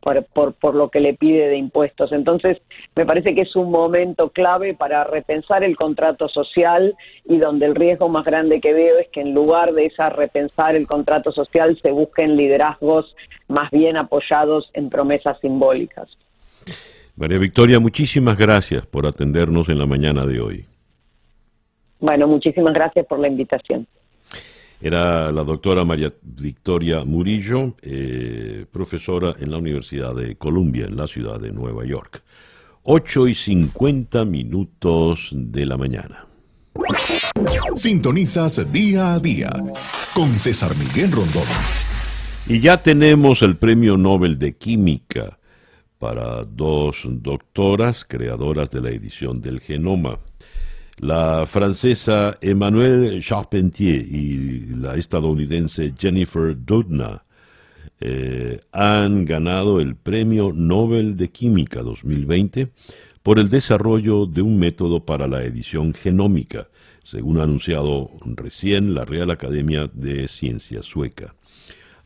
por, por, lo que le pide de impuestos. Entonces, me parece que es un momento clave para repensar el contrato social y donde el riesgo más grande que veo es que en lugar de esa repensar el contrato social se busquen liderazgos más bien apoyados en promesas simbólicas. María Victoria, muchísimas gracias por atendernos en la mañana de hoy. Bueno, muchísimas gracias por la invitación. Era la doctora María Victoria Murillo, eh, profesora en la Universidad de Columbia, en la ciudad de Nueva York. 8 y 50 minutos de la mañana. Sintonizas día a día con César Miguel Rondón. Y ya tenemos el Premio Nobel de Química para dos doctoras creadoras de la edición del genoma. La francesa Emmanuelle Charpentier y la estadounidense Jennifer Doudna eh, han ganado el Premio Nobel de Química 2020 por el desarrollo de un método para la edición genómica, según ha anunciado recién la Real Academia de Ciencias sueca.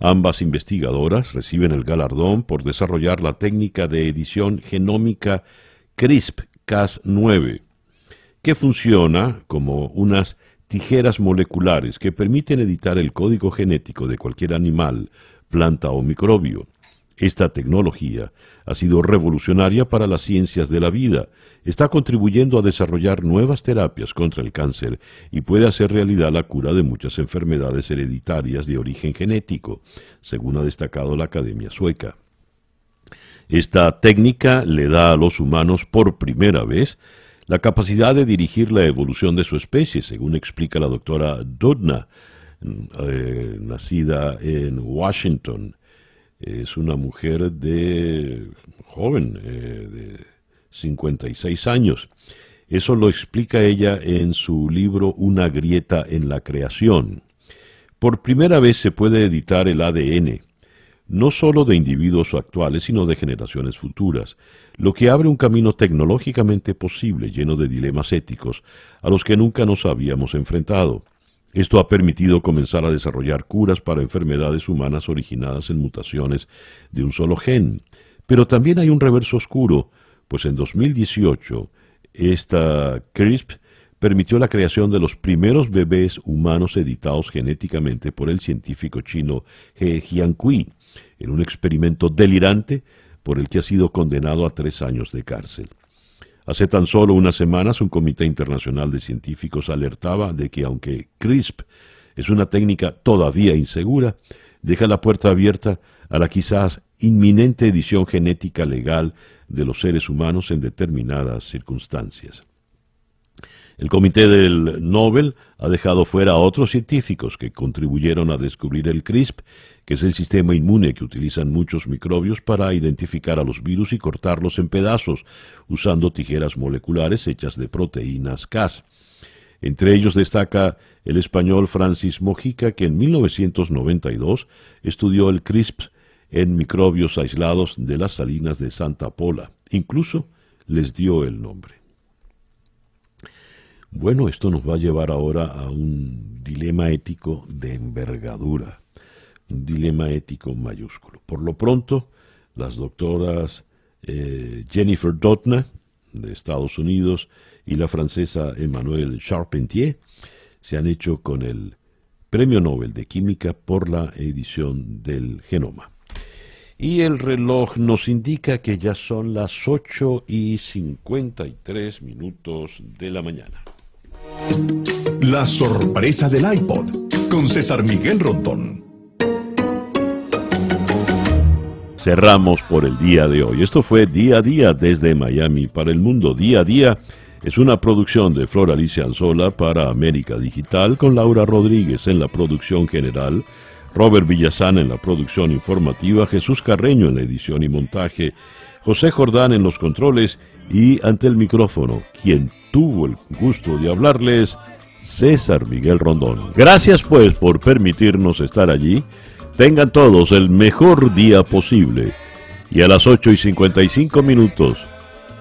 Ambas investigadoras reciben el galardón por desarrollar la técnica de edición genómica CRISP-Cas9 que funciona como unas tijeras moleculares que permiten editar el código genético de cualquier animal, planta o microbio. Esta tecnología ha sido revolucionaria para las ciencias de la vida, está contribuyendo a desarrollar nuevas terapias contra el cáncer y puede hacer realidad la cura de muchas enfermedades hereditarias de origen genético, según ha destacado la Academia Sueca. Esta técnica le da a los humanos por primera vez la capacidad de dirigir la evolución de su especie, según explica la doctora Dudna, eh, nacida en Washington. Es una mujer de joven, eh, de 56 años. Eso lo explica ella en su libro Una grieta en la creación. Por primera vez se puede editar el ADN, no solo de individuos actuales, sino de generaciones futuras, lo que abre un camino tecnológicamente posible lleno de dilemas éticos a los que nunca nos habíamos enfrentado. Esto ha permitido comenzar a desarrollar curas para enfermedades humanas originadas en mutaciones de un solo gen. Pero también hay un reverso oscuro, pues en 2018 esta CRISP permitió la creación de los primeros bebés humanos editados genéticamente por el científico chino He Jiankui, en un experimento delirante por el que ha sido condenado a tres años de cárcel. Hace tan solo unas semanas un comité internacional de científicos alertaba de que aunque CRISP es una técnica todavía insegura, deja la puerta abierta a la quizás inminente edición genética legal de los seres humanos en determinadas circunstancias. El Comité del Nobel ha dejado fuera a otros científicos que contribuyeron a descubrir el CRISP, que es el sistema inmune que utilizan muchos microbios para identificar a los virus y cortarlos en pedazos, usando tijeras moleculares hechas de proteínas Cas. Entre ellos destaca el español Francis Mojica, que en 1992 estudió el CRISP en microbios aislados de las salinas de Santa Pola. Incluso les dio el nombre. Bueno, esto nos va a llevar ahora a un dilema ético de envergadura, un dilema ético mayúsculo. Por lo pronto, las doctoras eh, Jennifer Doudna, de Estados Unidos, y la francesa Emmanuelle Charpentier se han hecho con el Premio Nobel de Química por la edición del genoma. Y el reloj nos indica que ya son las 8 y 53 minutos de la mañana. La sorpresa del iPod con César Miguel Rondón. Cerramos por el día de hoy. Esto fue Día a Día desde Miami para el mundo. Día a Día es una producción de Flor Alicia Anzola para América Digital con Laura Rodríguez en la producción general, Robert Villazán en la producción informativa, Jesús Carreño en la edición y montaje, José Jordán en los controles y ante el micrófono, quien tuvo el gusto de hablarles, César Miguel Rondón. Gracias pues por permitirnos estar allí. Tengan todos el mejor día posible. Y a las 8 y 55 minutos,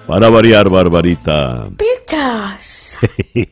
para variar, Barbarita. [LAUGHS]